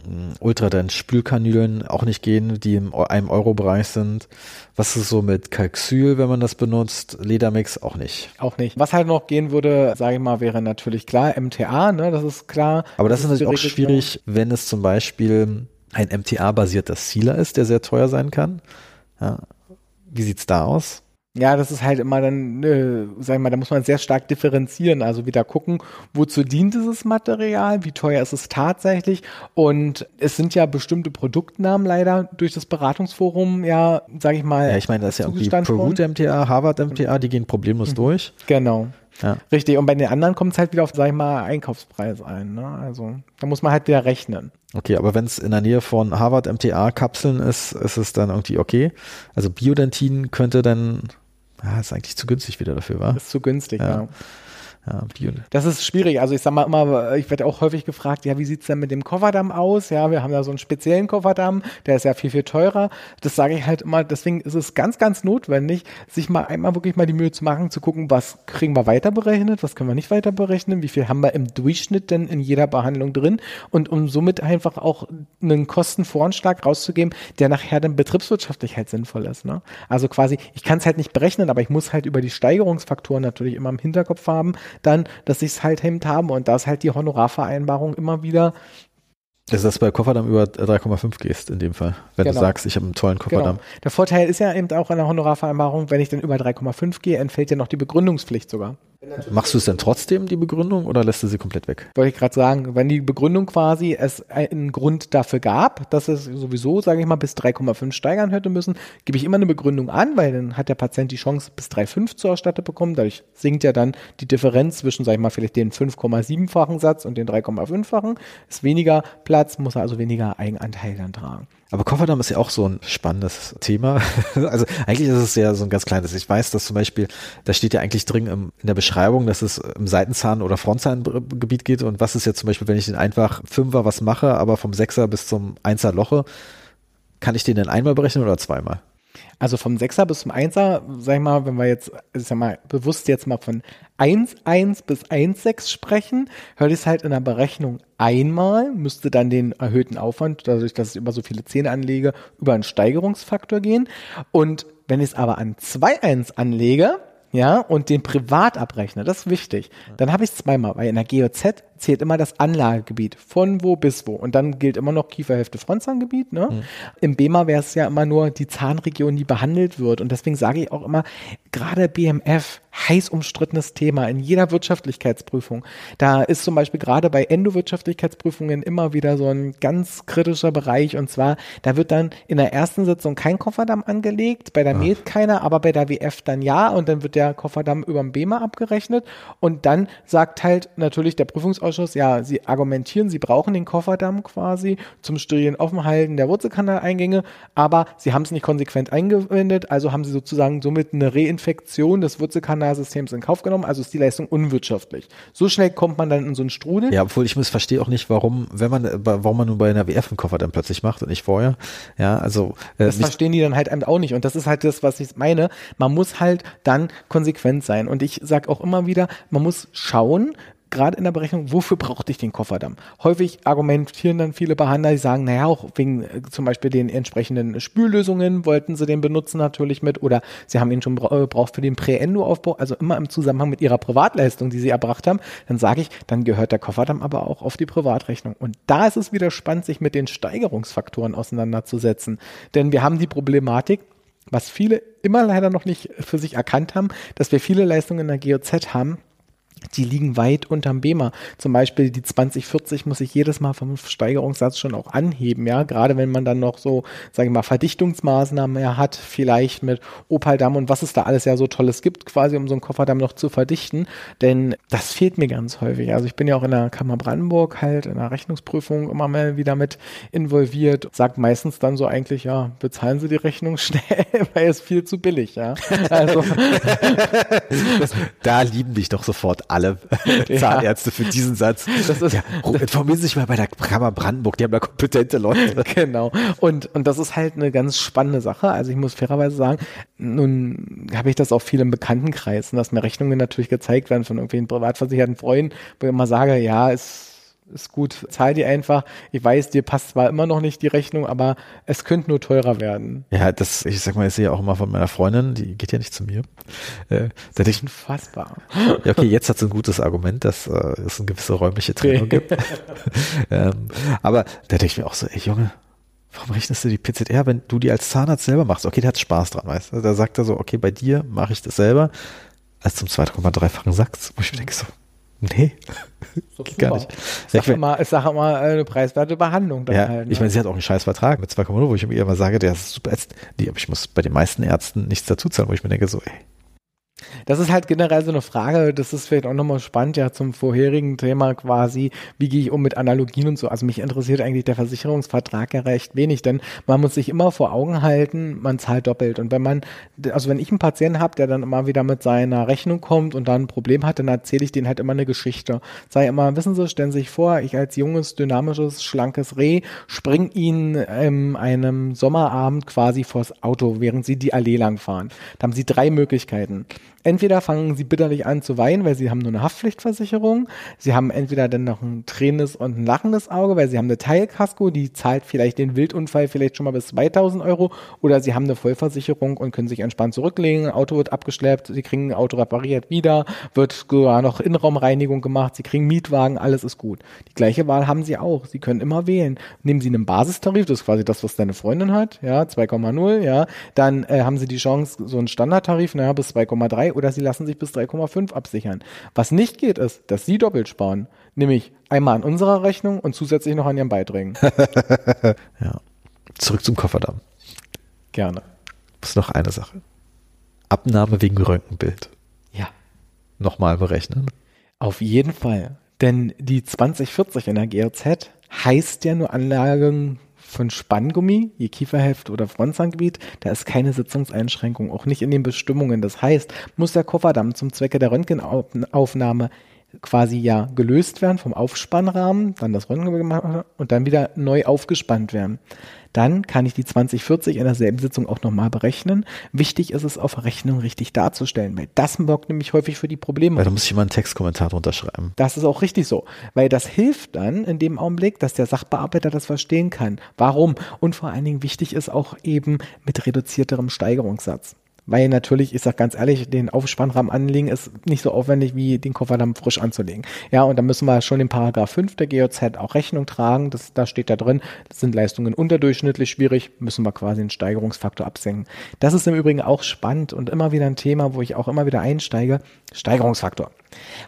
ähm, Ultra dann Spülkanülen auch nicht gehen, die im einem Euro-Bereich sind. Was ist so mit Kalxyl, wenn man das benutzt? Ledermix auch nicht. Auch nicht. Was halt noch gehen würde, sage ich mal, wäre natürlich klar MTA, ne, das ist klar. Aber das, das ist natürlich auch schwierig, wenn es zum Beispiel ein MTA-basierter Sealer ist, der sehr teuer sein kann. Ja. Wie sieht's da aus? Ja, das ist halt immer dann, äh, sag ich mal, da muss man sehr stark differenzieren. Also wieder gucken, wozu dient dieses Material, wie teuer ist es tatsächlich. Und es sind ja bestimmte Produktnamen leider durch das Beratungsforum, ja, sag ich mal. Ja, ich meine, das ist ja irgendwie ProRoot MTA, Harvard MTA, die gehen problemlos mhm. durch. Genau. Ja. Richtig. Und bei den anderen kommt es halt wieder auf, sag ich mal, Einkaufspreis ein. Ne? Also da muss man halt wieder rechnen. Okay, aber wenn es in der Nähe von Harvard MTA-Kapseln ist, ist es dann irgendwie okay. Also Biodentin könnte dann Ah, ist eigentlich zu günstig wieder dafür, war? Ist zu günstig, ja. ja. Ja, die, Das ist schwierig. Also ich sag mal immer, ich werde auch häufig gefragt, ja, wie sieht's denn mit dem Kofferdamm aus? Ja, wir haben da so einen speziellen Kofferdamm, der ist ja viel, viel teurer. Das sage ich halt immer, deswegen ist es ganz, ganz notwendig, sich mal einmal wirklich mal die Mühe zu machen, zu gucken, was kriegen wir weiter berechnet, was können wir nicht weiter berechnen, wie viel haben wir im Durchschnitt denn in jeder Behandlung drin und um somit einfach auch einen Kostenvoranschlag rauszugeben, der nachher dann betriebswirtschaftlich halt sinnvoll ist. Ne? Also quasi, ich kann es halt nicht berechnen, aber ich muss halt über die Steigerungsfaktoren natürlich immer im Hinterkopf haben, dann, dass ich es halt hemmt habe und da ist halt die Honorarvereinbarung immer wieder Also, dass du bei Kofferdamm über 3,5 gehst in dem Fall. Wenn Genau. du sagst, ich habe einen tollen Kofferdamm. Genau. Der Vorteil ist ja eben auch an der Honorarvereinbarung, wenn ich dann über 3,5 gehe, entfällt ja noch die Begründungspflicht sogar. Machst du es denn trotzdem, die Begründung, oder lässt du sie komplett weg? Wollte ich gerade sagen, wenn die Begründung quasi es einen Grund dafür gab, dass es sowieso, sage ich mal, bis 3,5 steigern hätte müssen, gebe ich immer eine Begründung an, weil dann hat der Patient die Chance, bis 3,5 zu erstattet bekommen. Dadurch sinkt ja dann die Differenz zwischen, sage ich mal, vielleicht den 5,7-fachen Satz und den 3,5-fachen. Ist weniger Platz, muss er also weniger Eigenanteil dann tragen. Aber Kofferdamm ist ja auch so ein spannendes Thema. Also eigentlich ist es ja so ein ganz kleines. Ich weiß, dass zum Beispiel, da steht ja eigentlich drin im, in der Beschreibung, dass es im Seitenzahn- oder Frontzahngebiet geht. Und was ist jetzt zum Beispiel, wenn ich den einfach Fünfer was mache, aber vom Sechser bis zum Einser Loche, kann ich den denn einmal berechnen oder zweimal? Also vom Sechser bis zum Einser, sag ich mal, wenn wir jetzt, ich sag mal, bewusst jetzt mal von 1,1 bis 1,6 sprechen, hört es halt in der Berechnung einmal, müsste dann den erhöhten Aufwand, dadurch, dass ich über so viele Zähne anlege, über einen Steigerungsfaktor gehen. Und wenn ich es aber an 2,1 anlege, ja, und den privat abrechne, das ist wichtig, dann habe ich es zweimal, weil in der GOZ zählt immer das Anlagegebiet, von wo bis wo. Und dann gilt immer noch Kieferhälfte Frontzahngebiet. Ne? Im BEMA wäre es ja immer nur die Zahnregion, die behandelt wird. Und deswegen sage ich auch immer, gerade BMF, heiß umstrittenes Thema in jeder Wirtschaftlichkeitsprüfung. Da ist zum Beispiel gerade bei Endowirtschaftlichkeitsprüfungen immer wieder so ein ganz kritischer Bereich. Und zwar, da wird dann in der ersten Sitzung kein Kofferdamm angelegt, bei der MED keiner, aber bei der WF dann ja. Und dann wird der Kofferdamm über dem BEMA abgerechnet. Und dann sagt halt natürlich der Prüfungsausschuss, ja, sie argumentieren, sie brauchen den Kofferdamm quasi zum sterilen Offenhalten der Wurzelkanaleingänge, aber sie haben es nicht konsequent eingewendet, also haben sie sozusagen somit eine Reinfektion des Wurzelkanalsystems in Kauf genommen, also ist die Leistung unwirtschaftlich. So schnell kommt man dann in so einen Strudel. Ja, obwohl ich muss verstehe auch nicht, warum, wenn man, äh, warum man nur bei einer WF einen Kofferdamm plötzlich macht und nicht vorher. Ja, also äh, Das verstehen die dann halt eben auch nicht. Und das ist halt das, was ich meine. Man muss halt dann konsequent sein. Und ich sage auch immer wieder, man muss schauen, gerade in der Berechnung, wofür brauchte ich den Kofferdamm? Häufig argumentieren dann viele Behandler, die sagen, naja, auch wegen äh, zum Beispiel den entsprechenden Spüllösungen wollten sie den benutzen natürlich mit oder sie haben ihn schon bra- äh, gebraucht für den Prä-Endo-Aufbau, also immer im Zusammenhang mit ihrer Privatleistung, die sie erbracht haben. Dann sage ich, dann gehört der Kofferdamm aber auch auf die Privatrechnung. Und da ist es wieder spannend, sich mit den Steigerungsfaktoren auseinanderzusetzen. Denn wir haben die Problematik, was viele immer leider noch nicht für sich erkannt haben, dass wir viele Leistungen in der GOZ haben, die liegen weit unterm BEMA. Zum Beispiel die 2040 muss ich jedes Mal vom Steigerungssatz schon auch anheben, ja. Gerade wenn man dann noch so, sage ich mal, Verdichtungsmaßnahmen ja hat, vielleicht mit Opaldamm und was es da alles ja so Tolles gibt, quasi um so einen Kofferdamm noch zu verdichten. Denn das fehlt mir ganz häufig. Also ich bin ja auch in der Kammer Brandenburg halt in der Rechnungsprüfung immer mal wieder mit involviert. Sagt meistens dann so eigentlich, ja, bezahlen Sie die Rechnung schnell, weil es viel zu billig, ja. Also da lieben dich doch sofort alle Ja. Zahnärzte für diesen Satz. Das ist- ja, informieren Sie sich mal bei der Kammer Brandenburg, die haben da kompetente Leute. Genau. Und, und das ist halt eine ganz spannende Sache. Also ich muss fairerweise sagen, nun habe ich das auch viel im Bekanntenkreis, dass mir Rechnungen natürlich gezeigt werden von irgendwelchen privatversicherten Freunden, wo ich immer sage, ja, ist, ist gut, zahl die einfach. Ich weiß, dir passt zwar immer noch nicht die Rechnung, aber es könnte nur teurer werden. Ja, das, ich sag mal, ich sehe auch immer von meiner Freundin, die geht ja nicht zu mir. Äh, da denke ich, Unfassbar. ja, okay, jetzt hat sie ein gutes Argument, dass äh, es eine gewisse räumliche Trennung gibt. ähm, aber da denke ich mir auch so, ey Junge, warum rechnest du die PZR, wenn du die als Zahnarzt selber machst? Okay, der hat Spaß dran, weißt du? Da sagt er so, okay, bei dir mache ich das selber, als zum 2,3-fachen Satz, wo ich mir denke so, nee, geht gar nicht. Sag ich ich sage immer äh, eine preiswerte Behandlung. Ja, halt, ich ne? meine, sie hat auch einen scheiß Vertrag mit 2,0, wo ich mir immer sage, der ist super ätzend. Nee, aber ich muss bei den meisten Ärzten nichts dazu zahlen, wo ich mir denke so, ey, Das ist halt generell so eine Frage, das ist vielleicht auch nochmal spannend, ja, zum vorherigen Thema quasi, wie gehe ich um mit Analogien und so. Also mich interessiert eigentlich der Versicherungsvertrag ja recht wenig, denn man muss sich immer vor Augen halten, man zahlt doppelt. Und wenn man, also wenn ich einen Patienten habe, der dann immer wieder mit seiner Rechnung kommt und dann ein Problem hat, dann erzähle ich denen halt immer eine Geschichte. Sei immer, wissen Sie, stellen Sie sich vor, ich als junges, dynamisches, schlankes Reh spring Ihnen in einem Sommerabend quasi vors Auto, während Sie die Allee lang fahren. Da haben Sie drei Möglichkeiten. Entweder fangen sie bitterlich an zu weinen, weil sie haben nur eine Haftpflichtversicherung. Sie haben entweder dann noch ein tränendes und ein lachendes Auge, weil sie haben eine Teilkasko, die zahlt vielleicht den Wildunfall vielleicht schon mal bis 2000 Euro. Oder sie haben eine Vollversicherung und können sich entspannt zurücklegen. Ein Auto wird abgeschleppt, sie kriegen ein Auto repariert wieder, wird sogar noch Innenraumreinigung gemacht, sie kriegen Mietwagen, alles ist gut. Die gleiche Wahl haben sie auch. Sie können immer wählen. Nehmen sie einen Basistarif, das ist quasi das, was deine Freundin hat, ja, 2,0, ja. Dann äh, haben sie die Chance, so einen Standardtarif, naja, bis 2,3 oder sie lassen sich bis 3,5 absichern. Was nicht geht, ist, dass sie doppelt sparen. Nämlich einmal an unserer Rechnung und zusätzlich noch an ihren Beiträgen. ja. Zurück zum Kofferdamm. Gerne. Ist noch eine Sache. Abnahme wegen Röntgenbild. Ja. Nochmal berechnen. Auf jeden Fall. Denn die 2040 in der GRZ heißt ja nur Anlagen von Spanngummi, je Kieferheft oder Frontzahngebiet, da ist keine Sitzungseinschränkung, auch nicht in den Bestimmungen. Das heißt, muss der Kofferdamm zum Zwecke der Röntgenaufnahme quasi ja gelöst werden vom Aufspannrahmen, dann das Röntgen gemacht und dann wieder neu aufgespannt werden. Dann kann ich die 2040 in derselben Sitzung auch nochmal berechnen. Wichtig ist es, auf Rechnung richtig darzustellen, weil das sorgt nämlich häufig für die Probleme. Weil da muss ich immer einen Textkommentar drunter schreiben. Das ist auch richtig so, weil das hilft dann in dem Augenblick, dass der Sachbearbeiter das verstehen kann. Warum? Und vor allen Dingen wichtig ist auch eben mit reduzierterem Steigerungssatz. Weil natürlich, ich sag ganz ehrlich, den Aufspannrahmen anlegen ist nicht so aufwendig wie den Kofferdamm frisch anzulegen. Ja, und da müssen wir schon den Paragraph 5 der GOZ auch Rechnung tragen. Das, da steht da drin, das sind Leistungen unterdurchschnittlich schwierig, müssen wir quasi den Steigerungsfaktor absenken. Das ist im Übrigen auch spannend und immer wieder ein Thema, wo ich auch immer wieder einsteige. Steigerungsfaktor.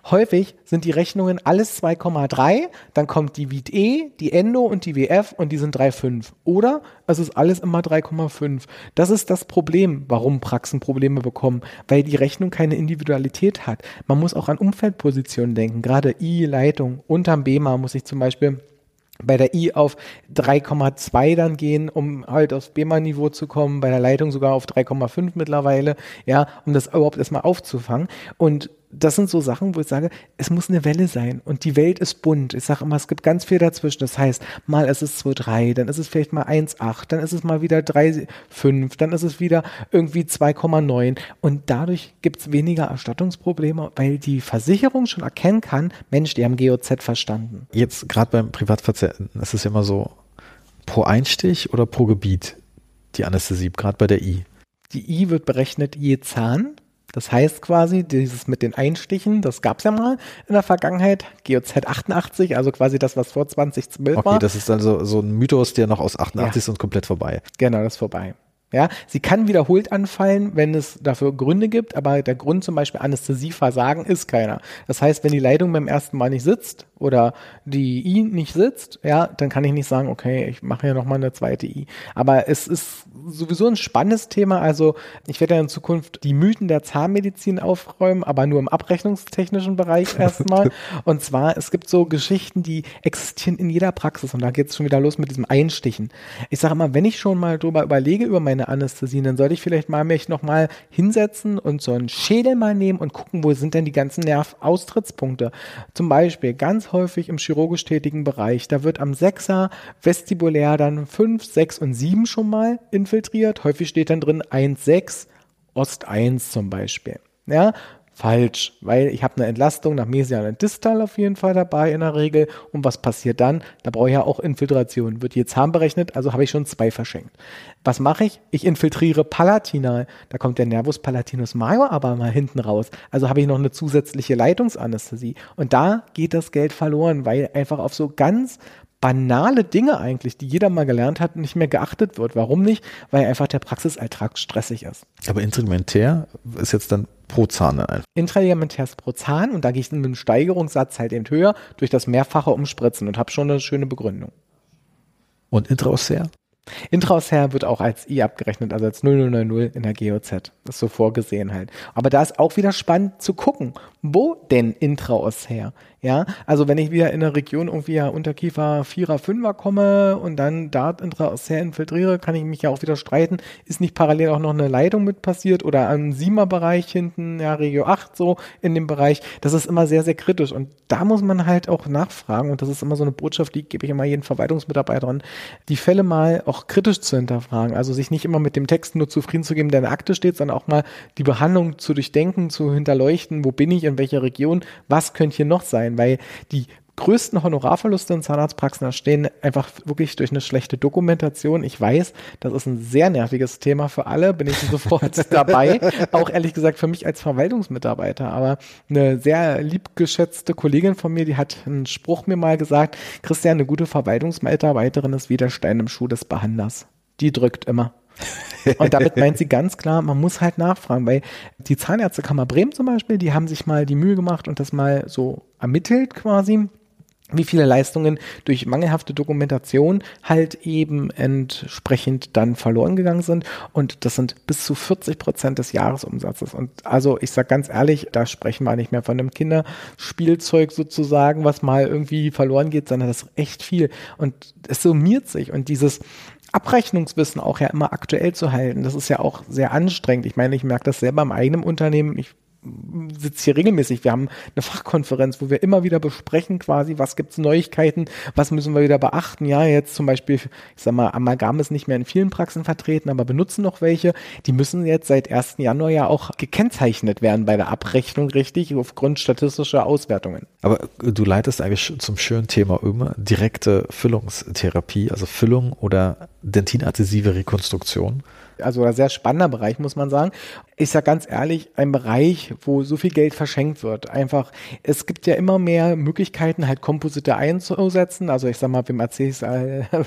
Häufig sind die Rechnungen alles 2,3, dann kommt die VIT E, die Endo und die WF und die sind 3,5. Oder es ist alles immer 3,5. Das ist das Problem, warum Praxen Probleme bekommen, weil die Rechnung keine Individualität hat. Man muss auch an Umfeldpositionen denken, gerade I, Leitung, unterm BEMA muss ich zum Beispiel bei der I auf 3,2 dann gehen, um halt aufs BEMA-Niveau zu kommen, bei der Leitung sogar auf 3,5 mittlerweile, ja, um das überhaupt erstmal aufzufangen. Und das sind so Sachen, wo ich sage, es muss eine Welle sein und die Welt ist bunt. Ich sage immer, es gibt ganz viel dazwischen. Das heißt, mal ist es 2,3, dann ist es vielleicht mal 1,8, dann ist es mal wieder 3,5, dann ist es wieder irgendwie 2,9 und dadurch gibt es weniger Erstattungsprobleme, weil die Versicherung schon erkennen kann, Mensch, die haben GOZ verstanden. Jetzt gerade beim Privatpatienten ist es ja immer so pro Einstich oder pro Gebiet die Anästhesie, gerade bei der I. Die I wird berechnet je Zahn das heißt quasi, dieses mit den Einstichen, das gab es ja mal in der Vergangenheit, GOZ 88, also quasi das, was vor 2012 okay, war. Okay, das ist dann so, so ein Mythos, der noch aus 88 ja. ist und komplett vorbei. Genau, das ist vorbei. Ja, sie kann wiederholt anfallen, wenn es dafür Gründe gibt, aber der Grund zum Beispiel Anästhesieversagen ist keiner. Das heißt, wenn die Leitung beim ersten Mal nicht sitzt oder die I nicht sitzt, ja, dann kann ich nicht sagen, okay, ich mache hier nochmal eine zweite I. Aber es ist sowieso ein spannendes Thema. Also ich werde ja in Zukunft die Mythen der Zahnmedizin aufräumen, aber nur im abrechnungstechnischen Bereich erstmal. und zwar, es gibt so Geschichten, die existieren in jeder Praxis und da geht es schon wieder los mit diesem Einstichen. Ich sage immer, wenn ich schon mal drüber überlege, über meine Anästhesien, dann sollte ich vielleicht mal mich nochmal hinsetzen und so einen Schädel mal nehmen und gucken, wo sind denn die ganzen Nervaustrittspunkte. Zum Beispiel ganz häufig im chirurgisch tätigen Bereich, da wird am Sechser vestibulär dann 5, 6 und 7 schon mal infiltriert. Häufig steht dann drin 1, 6, Ost 1 zum Beispiel. Ja, falsch, weil ich habe eine Entlastung nach Mesial und Distal auf jeden Fall dabei in der Regel. Und was passiert dann? Da brauche ich ja auch Infiltration. Wird jetzt Zahn berechnet, also habe ich schon zwei verschenkt. Was mache ich? Ich infiltriere palatinal. Da kommt der Nervus palatinus major aber mal hinten raus. Also habe ich noch eine zusätzliche Leitungsanästhesie. Und da geht das Geld verloren, weil einfach auf so ganz banale Dinge eigentlich, die jeder mal gelernt hat, nicht mehr geachtet wird. Warum nicht? Weil einfach der Praxisalltag stressig ist. Aber instrumentär ist jetzt dann pro Zahn dann einfach. Intraligamentär ist pro Zahn und da gehe ich mit einem Steigerungssatz halt eben höher durch das mehrfache Umspritzen und habe schon eine schöne Begründung. Und intraossär? Intraossär wird auch als I abgerechnet, also als 0090 in der GOZ. Das ist so vorgesehen halt. Aber da ist auch wieder spannend zu gucken, wo denn Intraossär? Ja, also wenn ich wieder in der Region irgendwie ja Unterkiefer 4er, 5er komme und dann Dart Intraossär infiltriere, kann ich mich ja auch wieder streiten, ist nicht parallel auch noch eine Leitung mit passiert oder am 7er Bereich hinten, ja, Regio 8 so in dem Bereich. Das ist immer sehr, sehr kritisch und da muss man halt auch nachfragen und das ist immer so eine Botschaft, die gebe ich immer jeden Verwaltungsmitarbeitern, die Fälle mal auch kritisch zu hinterfragen. Also sich nicht immer mit dem Text nur zufrieden zu geben, der in der Akte steht, sondern auch mal die Behandlung zu durchdenken, zu hinterleuchten, wo bin ich, in welcher Region, was könnte hier noch sein, weil die größten Honorarverluste in Zahnarztpraxen entstehen einfach wirklich durch eine schlechte Dokumentation. Ich weiß, das ist ein sehr nerviges Thema für alle, bin ich sofort dabei. Auch ehrlich gesagt für mich als Verwaltungsmitarbeiter. Aber eine sehr liebgeschätzte Kollegin von mir, die hat einen Spruch mir mal gesagt, Christian, eine gute Verwaltungsmitarbeiterin ist wie der Stein im Schuh des Behandlers. Die drückt immer. Und damit meint sie ganz klar, man muss halt nachfragen, weil die Zahnärztekammer Bremen zum Beispiel, die haben sich mal die Mühe gemacht und das mal so ermittelt quasi wie viele Leistungen durch mangelhafte Dokumentation halt eben entsprechend dann verloren gegangen sind. Und das sind bis zu 40 Prozent des Jahresumsatzes. Und also ich sage ganz ehrlich, da sprechen wir nicht mehr von einem Kinderspielzeug sozusagen, was mal irgendwie verloren geht, sondern das ist echt viel. Und es summiert sich. Und dieses Abrechnungswissen auch ja immer aktuell zu halten, das ist ja auch sehr anstrengend. Ich meine, ich merke das selber im eigenen Unternehmen. Ich sitze hier regelmäßig. Wir haben eine Fachkonferenz, wo wir immer wieder besprechen quasi, was gibt's Neuigkeiten, was müssen wir wieder beachten. Ja, jetzt zum Beispiel, ich sag mal, Amalgam ist nicht mehr in vielen Praxen vertreten, aber benutzen noch welche. Die müssen jetzt seit 1. Januar ja auch gekennzeichnet werden bei der Abrechnung richtig, aufgrund statistischer Auswertungen. Aber du leitest eigentlich zum schönen Thema immer direkte Füllungstherapie, also Füllung oder dentinadhesive Rekonstruktion. Also ein sehr spannender Bereich, muss man sagen. Ich sage ganz ehrlich, ein Bereich, wo so viel Geld verschenkt wird. Einfach, es gibt ja immer mehr Möglichkeiten, halt Komposite einzusetzen. Also ich sag mal, wem erzähle ich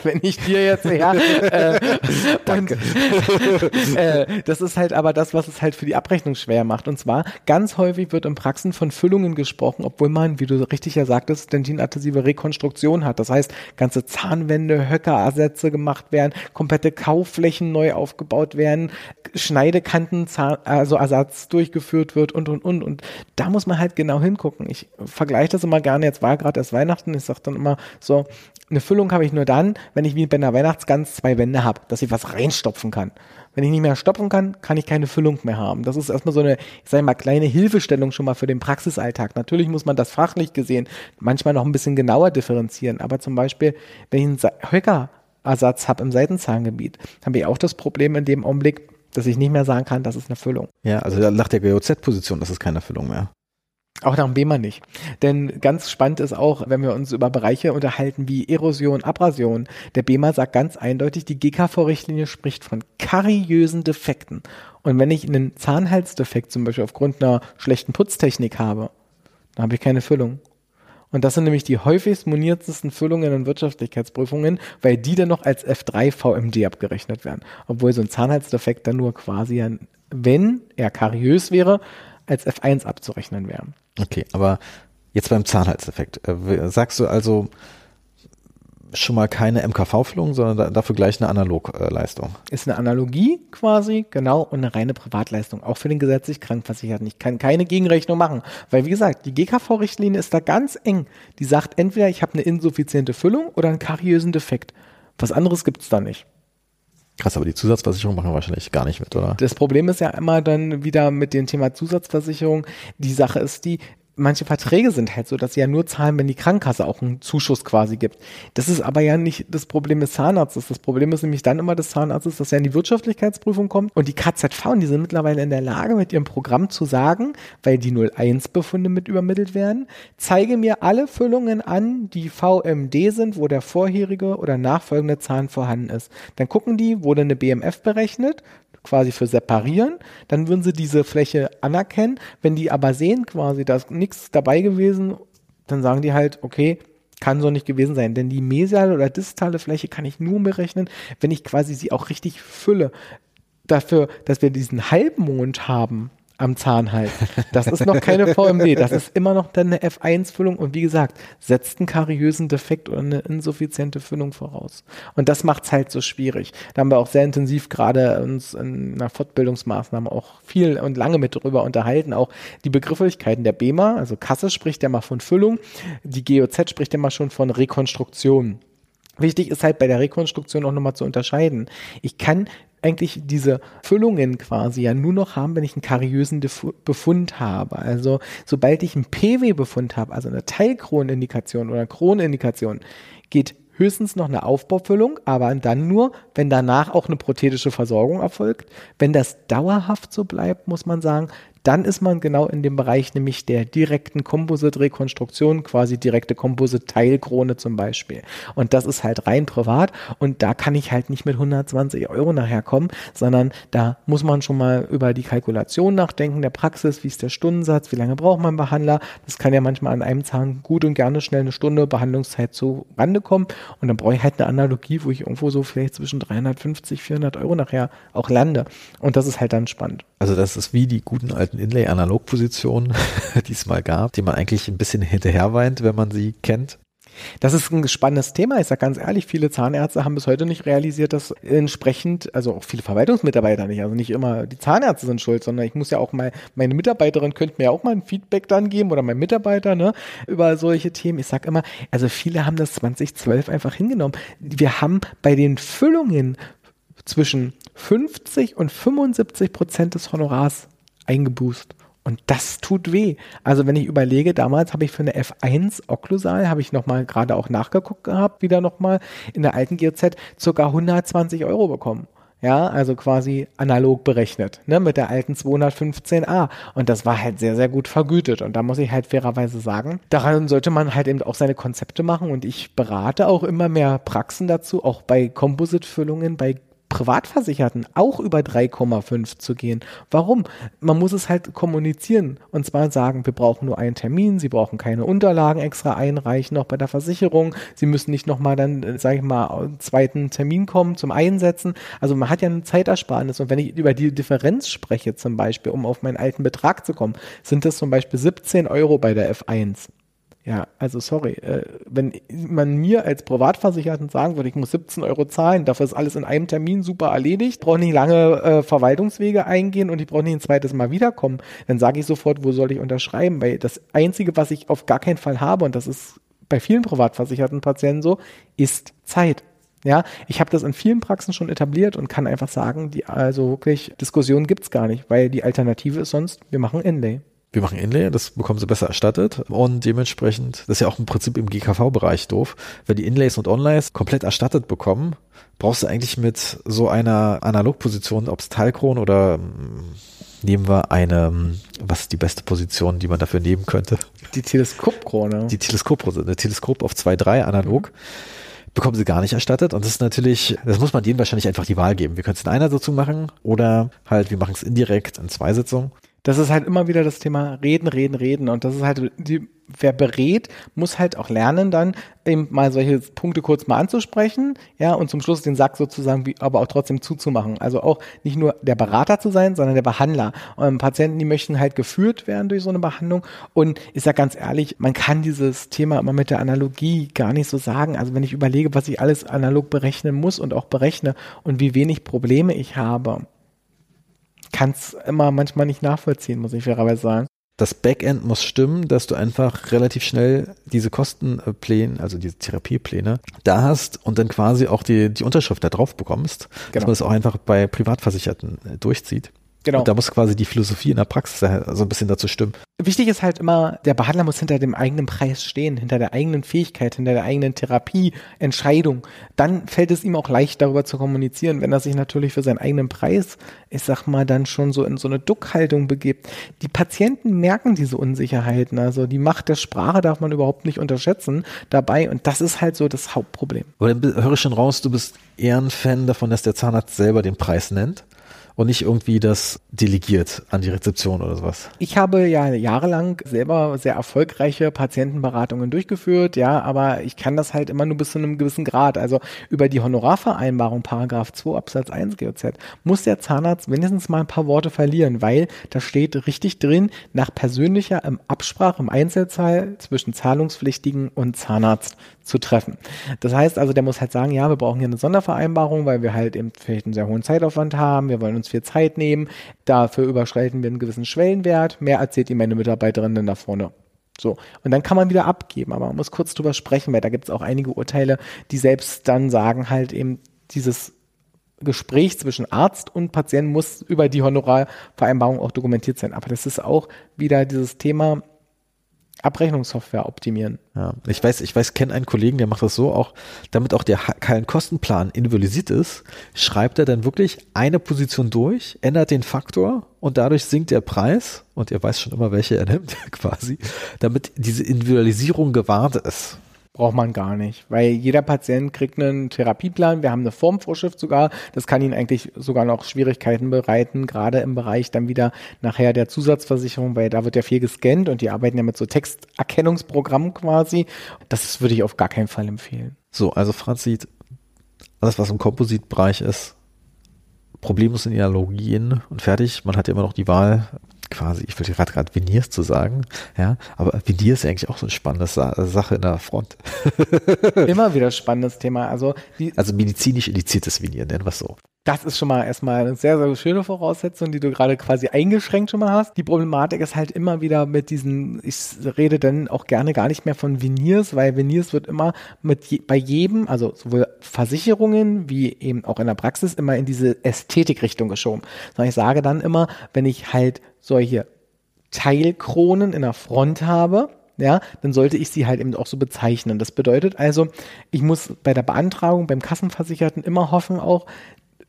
wenn ich dir jetzt, ja. äh, Danke. Und, äh, das ist halt aber das, was es halt für die Abrechnung schwer macht. Und zwar, ganz häufig wird in Praxen von Füllungen gesprochen, obwohl man, wie du richtig ja sagtest, dentinadhesive Rekonstruktion hat. Das heißt, ganze Zahnwände, Höckerersätze gemacht werden, komplette Kaufflächen neu aufgebaut werden, Schneidekanten, also Ersatz durchgeführt wird und und und. Und da muss man halt genau hingucken. Ich vergleiche das immer gerne, jetzt war gerade erst Weihnachten, ich sage dann immer so, eine Füllung habe ich nur dann, wenn ich wie bei einer Weihnachtsgans zwei Wände habe, dass ich was reinstopfen kann. Wenn ich nicht mehr stopfen kann, kann ich keine Füllung mehr haben. Das ist erstmal so eine, ich sage mal, kleine Hilfestellung schon mal für den Praxisalltag. Natürlich muss man das fachlich gesehen manchmal noch ein bisschen genauer differenzieren. Aber zum Beispiel, wenn ich einen Höckerersatz habe im Seitenzahngebiet, habe ich auch das Problem in dem Augenblick, dass ich nicht mehr sagen kann, das ist eine Füllung. Ja, also nach der GOZ-Position, das ist keine Füllung mehr. Auch nach dem BEMA nicht. Denn ganz spannend ist auch, wenn wir uns über Bereiche unterhalten wie Erosion, Abrasion. Der BEMA sagt ganz eindeutig, die GKV-Richtlinie spricht von kariösen Defekten. Und wenn ich einen Zahnhalsdefekt zum Beispiel aufgrund einer schlechten Putztechnik habe, dann habe ich keine Füllung. Und das sind nämlich die häufigst moniertesten Füllungen in Wirtschaftlichkeitsprüfungen, weil die dann noch als F3 VMD abgerechnet werden. Obwohl so ein Zahnhalsdefekt dann nur quasi, wenn er kariös wäre, als F1 abzurechnen wäre. Okay, aber jetzt beim Zahnhalsdefekt. Äh, sagst du also, schon mal keine MKV-Füllung, sondern dafür gleich eine Analogleistung. Ist eine Analogie quasi, genau, und eine reine Privatleistung, auch für den gesetzlich Krankenversicherten. Ich kann keine Gegenrechnung machen, weil wie gesagt, die GKV-Richtlinie ist da ganz eng. Die sagt entweder, ich habe eine insuffiziente Füllung oder einen kariösen Defekt. Was anderes gibt es da nicht. Krass, aber die Zusatzversicherung machen wahrscheinlich gar nicht mit, oder? Das Problem ist ja immer dann wieder mit dem Thema Zusatzversicherung. Die Sache ist die, manche Verträge sind halt so, dass sie ja nur zahlen, wenn die Krankenkasse auch einen Zuschuss quasi gibt. Das ist aber ja nicht das Problem des Zahnarztes. Das Problem ist nämlich dann immer des Zahnarztes, dass er in die Wirtschaftlichkeitsprüfung kommt und die KZV, die sind mittlerweile in der Lage, mit ihrem Programm zu sagen, weil die 01-Befunde mit übermittelt werden, zeige mir alle Füllungen an, die VMD sind, wo der vorherige oder nachfolgende Zahn vorhanden ist. Dann gucken die, wurde eine BMF berechnet, quasi für separieren, dann würden sie diese Fläche anerkennen. Wenn die aber sehen quasi, da ist nichts dabei gewesen, dann sagen die halt, okay, kann so nicht gewesen sein, denn die mesiale oder distale Fläche kann ich nur berechnen, wenn ich quasi sie auch richtig fülle. Dafür, dass wir diesen Halbmond haben, am Zahn halt. Das ist noch keine VMD, das ist immer noch dann eine F1-Füllung und wie gesagt, setzt einen kariösen Defekt oder eine insuffiziente Füllung voraus. Und das macht es halt so schwierig. Da haben wir auch sehr intensiv gerade uns in einer Fortbildungsmaßnahme auch viel und lange mit drüber unterhalten, auch die Begrifflichkeiten der BEMA, also Kasse spricht ja mal von Füllung, die GOZ spricht ja mal schon von Rekonstruktion. Wichtig ist halt bei der Rekonstruktion auch nochmal zu unterscheiden. Ich kann eigentlich diese Füllungen quasi ja nur noch haben, wenn ich einen kariösen Befund habe. Also sobald ich einen PW-Befund habe, also eine Teilkronindikation oder Kronindikation, geht höchstens noch eine Aufbaufüllung, aber dann nur, wenn danach auch eine prothetische Versorgung erfolgt. Wenn das dauerhaft so bleibt, muss man sagen, dann ist man genau in dem Bereich nämlich der direkten Composite-Rekonstruktion, quasi direkte Composite-Teilkrone zum Beispiel. Und das ist halt rein privat und da kann ich halt nicht mit 120 Euro nachher kommen, sondern da muss man schon mal über die Kalkulation nachdenken, der Praxis, wie ist der Stundensatz, wie lange braucht man Behandler. Das kann ja manchmal an einem Zahn gut und gerne schnell eine Stunde Behandlungszeit zu Rande kommen und dann brauche ich halt eine Analogie, wo ich irgendwo so vielleicht zwischen 350, 400 Euro nachher auch lande. Und das ist halt dann spannend. Also das ist wie die guten alten Inlay-Analogpositionen, die es mal gab, die man eigentlich ein bisschen hinterher weint, wenn man sie kennt. Das ist ein spannendes Thema. Ich sage ganz ehrlich, viele Zahnärzte haben bis heute nicht realisiert, dass entsprechend, also auch viele Verwaltungsmitarbeiter nicht, also nicht immer die Zahnärzte sind schuld, sondern ich muss ja auch mal, meine Mitarbeiterin könnte mir auch mal ein Feedback dann geben oder mein Mitarbeiter, ne, über solche Themen. Ich sage immer, also viele haben das 2012 einfach hingenommen. Wir haben bei den Füllungen zwischen 50 und 75 Prozent des Honorars eingeboost. Und das tut weh. Also wenn ich überlege, damals habe ich für eine F1 Okklusal, habe ich nochmal gerade auch nachgeguckt gehabt, wieder nochmal in der alten GZ, ca. 120 Euro bekommen. Ja, also quasi analog berechnet, ne, mit der alten 215a. Und das war halt sehr, sehr gut vergütet. Und da muss ich halt fairerweise sagen, daran sollte man halt eben auch seine Konzepte machen. Und ich berate auch immer mehr Praxen dazu, auch bei Composite-Füllungen, bei Privatversicherten auch über 3,5 zu gehen. Warum? Man muss es halt kommunizieren und zwar sagen, wir brauchen nur einen Termin, Sie brauchen keine Unterlagen extra einreichen, auch bei der Versicherung. Sie müssen nicht nochmal dann, äh, sage ich mal, einen zweiten Termin kommen zum Einsetzen. Also man hat ja eine Zeitersparnis und wenn ich über die Differenz spreche zum Beispiel, um auf meinen alten Betrag zu kommen, sind das zum Beispiel 17 Euro bei der F1. Ja, also sorry, äh, wenn man mir als Privatversicherten sagen würde, ich muss 17 Euro zahlen, dafür ist alles in einem Termin super erledigt, brauche nicht lange äh, Verwaltungswege eingehen und ich brauche nicht ein zweites Mal wiederkommen, dann sage ich sofort, wo soll ich unterschreiben? Weil das Einzige, was ich auf gar keinen Fall habe, und das ist bei vielen privatversicherten Patienten so, ist Zeit. Ja, ich habe das in vielen Praxen schon etabliert und kann einfach sagen, die also wirklich Diskussionen gibt's gar nicht, weil die Alternative ist sonst, wir machen Inlay wir machen Inlay, das bekommen sie besser erstattet und dementsprechend, das ist ja auch im Prinzip im GKV-Bereich doof, wenn die Inlays und Onlays komplett erstattet bekommen, brauchst du eigentlich mit so einer Analogposition, ob es Teilkron oder hm, nehmen wir eine, was ist die beste Position, die man dafür nehmen könnte? Die Teleskopkrone. Die Teleskopkrone, eine Teleskop auf 2.3 analog. Mhm bekommen sie gar nicht erstattet. Und das ist natürlich, das muss man denen wahrscheinlich einfach die Wahl geben. Wir können es in einer Sitzung machen oder halt, wir machen es indirekt in zwei Sitzungen das ist halt immer wieder das Thema reden, reden, reden. Und das ist halt, die, wer berät, muss halt auch lernen, dann eben mal solche Punkte kurz mal anzusprechen, ja, und zum Schluss den Sack sozusagen, wie, aber auch trotzdem zuzumachen. Also auch nicht nur der Berater zu sein, sondern der Behandler. Und Patienten, die möchten halt geführt werden durch so eine Behandlung. Und ich sag ganz ehrlich, man kann dieses Thema immer mit der Analogie gar nicht so sagen. Also wenn ich überlege, was ich alles analog berechnen muss und auch berechne und wie wenig Probleme ich habe, kann es immer manchmal nicht nachvollziehen, muss ich fairerweise sagen. Das Backend muss stimmen, dass du einfach relativ schnell diese Kostenpläne, also diese Therapiepläne, da hast und dann quasi auch die, die Unterschrift da drauf bekommst, genau. dass man das auch einfach bei Privatversicherten äh, durchzieht. Genau. Und da muss quasi die Philosophie in der Praxis so ein bisschen dazu stimmen. Wichtig ist halt immer, der Behandler muss hinter dem eigenen Preis stehen, hinter der eigenen Fähigkeit, hinter der eigenen Therapieentscheidung. Dann fällt es ihm auch leicht, darüber zu kommunizieren. Wenn er sich natürlich für seinen eigenen Preis, ich sag mal, dann schon so in so eine Duckhaltung begibt. Die Patienten merken diese Unsicherheiten. Also die Macht der Sprache darf man überhaupt nicht unterschätzen dabei. Und das ist halt so das Hauptproblem. Aber dann höre ich schon raus, du bist eher ein Fan davon, dass der Zahnarzt selber den Preis nennt und nicht irgendwie das delegiert an die Rezeption oder sowas. Ich habe ja jahrelang selber sehr erfolgreiche Patientenberatungen durchgeführt, ja, aber ich kann das halt immer nur bis zu einem gewissen Grad. Also über die Honorarvereinbarung, Paragraph 2 Absatz 1 GOZ, muss der Zahnarzt mindestens mal ein paar Worte verlieren, weil da steht richtig drin, nach persönlicher Absprache im Einzelzahl zwischen Zahlungspflichtigen und Zahnarzt zu treffen. Das heißt also, der muss halt sagen, ja, wir brauchen hier eine Sondervereinbarung, weil wir halt eben vielleicht einen sehr hohen Zeitaufwand haben, wir wollen uns viel Zeit nehmen, dafür überschreiten wir einen gewissen Schwellenwert, mehr erzählt ihm meine Mitarbeiterin dann da vorne. So, und dann kann man wieder abgeben, aber man muss kurz drüber sprechen, weil da gibt es auch einige Urteile, die selbst dann sagen halt eben, dieses Gespräch zwischen Arzt und Patient muss über die Honorarvereinbarung auch dokumentiert sein. Aber das ist auch wieder dieses Thema, Abrechnungssoftware optimieren. Ja, ich weiß, ich weiß, kenne einen Kollegen, der macht das so auch, damit auch der kein Kostenplan individualisiert ist, schreibt er dann wirklich eine Position durch, ändert den Faktor und dadurch sinkt der Preis und er weiß schon immer, welche er nimmt, quasi, damit diese Individualisierung gewahrt ist braucht man gar nicht, weil jeder Patient kriegt einen Therapieplan. Wir haben eine Formvorschrift sogar. Das kann Ihnen eigentlich sogar noch Schwierigkeiten bereiten, gerade im Bereich dann wieder nachher der Zusatzversicherung, weil da wird ja viel gescannt und die arbeiten ja mit so Texterkennungsprogrammen quasi. Das würde ich auf gar keinen Fall empfehlen. So, also Fazit, alles was im Kompositbereich ist, problemlos in Analogien und fertig. Man hat ja immer noch die Wahl, quasi, ich würde gerade gerade Veneers zu sagen, ja, aber Veneers ist eigentlich auch so eine spannende Sa Sache in der Front. Immer wieder spannendes Thema. Also, also medizinisch indiziertes Venier, nennen wir es so. Das ist schon mal erstmal eine sehr, sehr schöne Voraussetzung, die du gerade quasi eingeschränkt schon mal hast. Die Problematik ist halt immer wieder mit diesen, ich rede dann auch gerne gar nicht mehr von Veneers, weil Veneers wird immer mit je, bei jedem, also sowohl Versicherungen wie eben auch in der Praxis immer in diese Ästhetikrichtung geschoben. Sondern ich sage dann immer, wenn ich halt solche Teilkronen in der Front habe, ja, dann sollte ich sie halt eben auch so bezeichnen. Das bedeutet also, ich muss bei der Beantragung beim Kassenversicherten immer hoffen auch,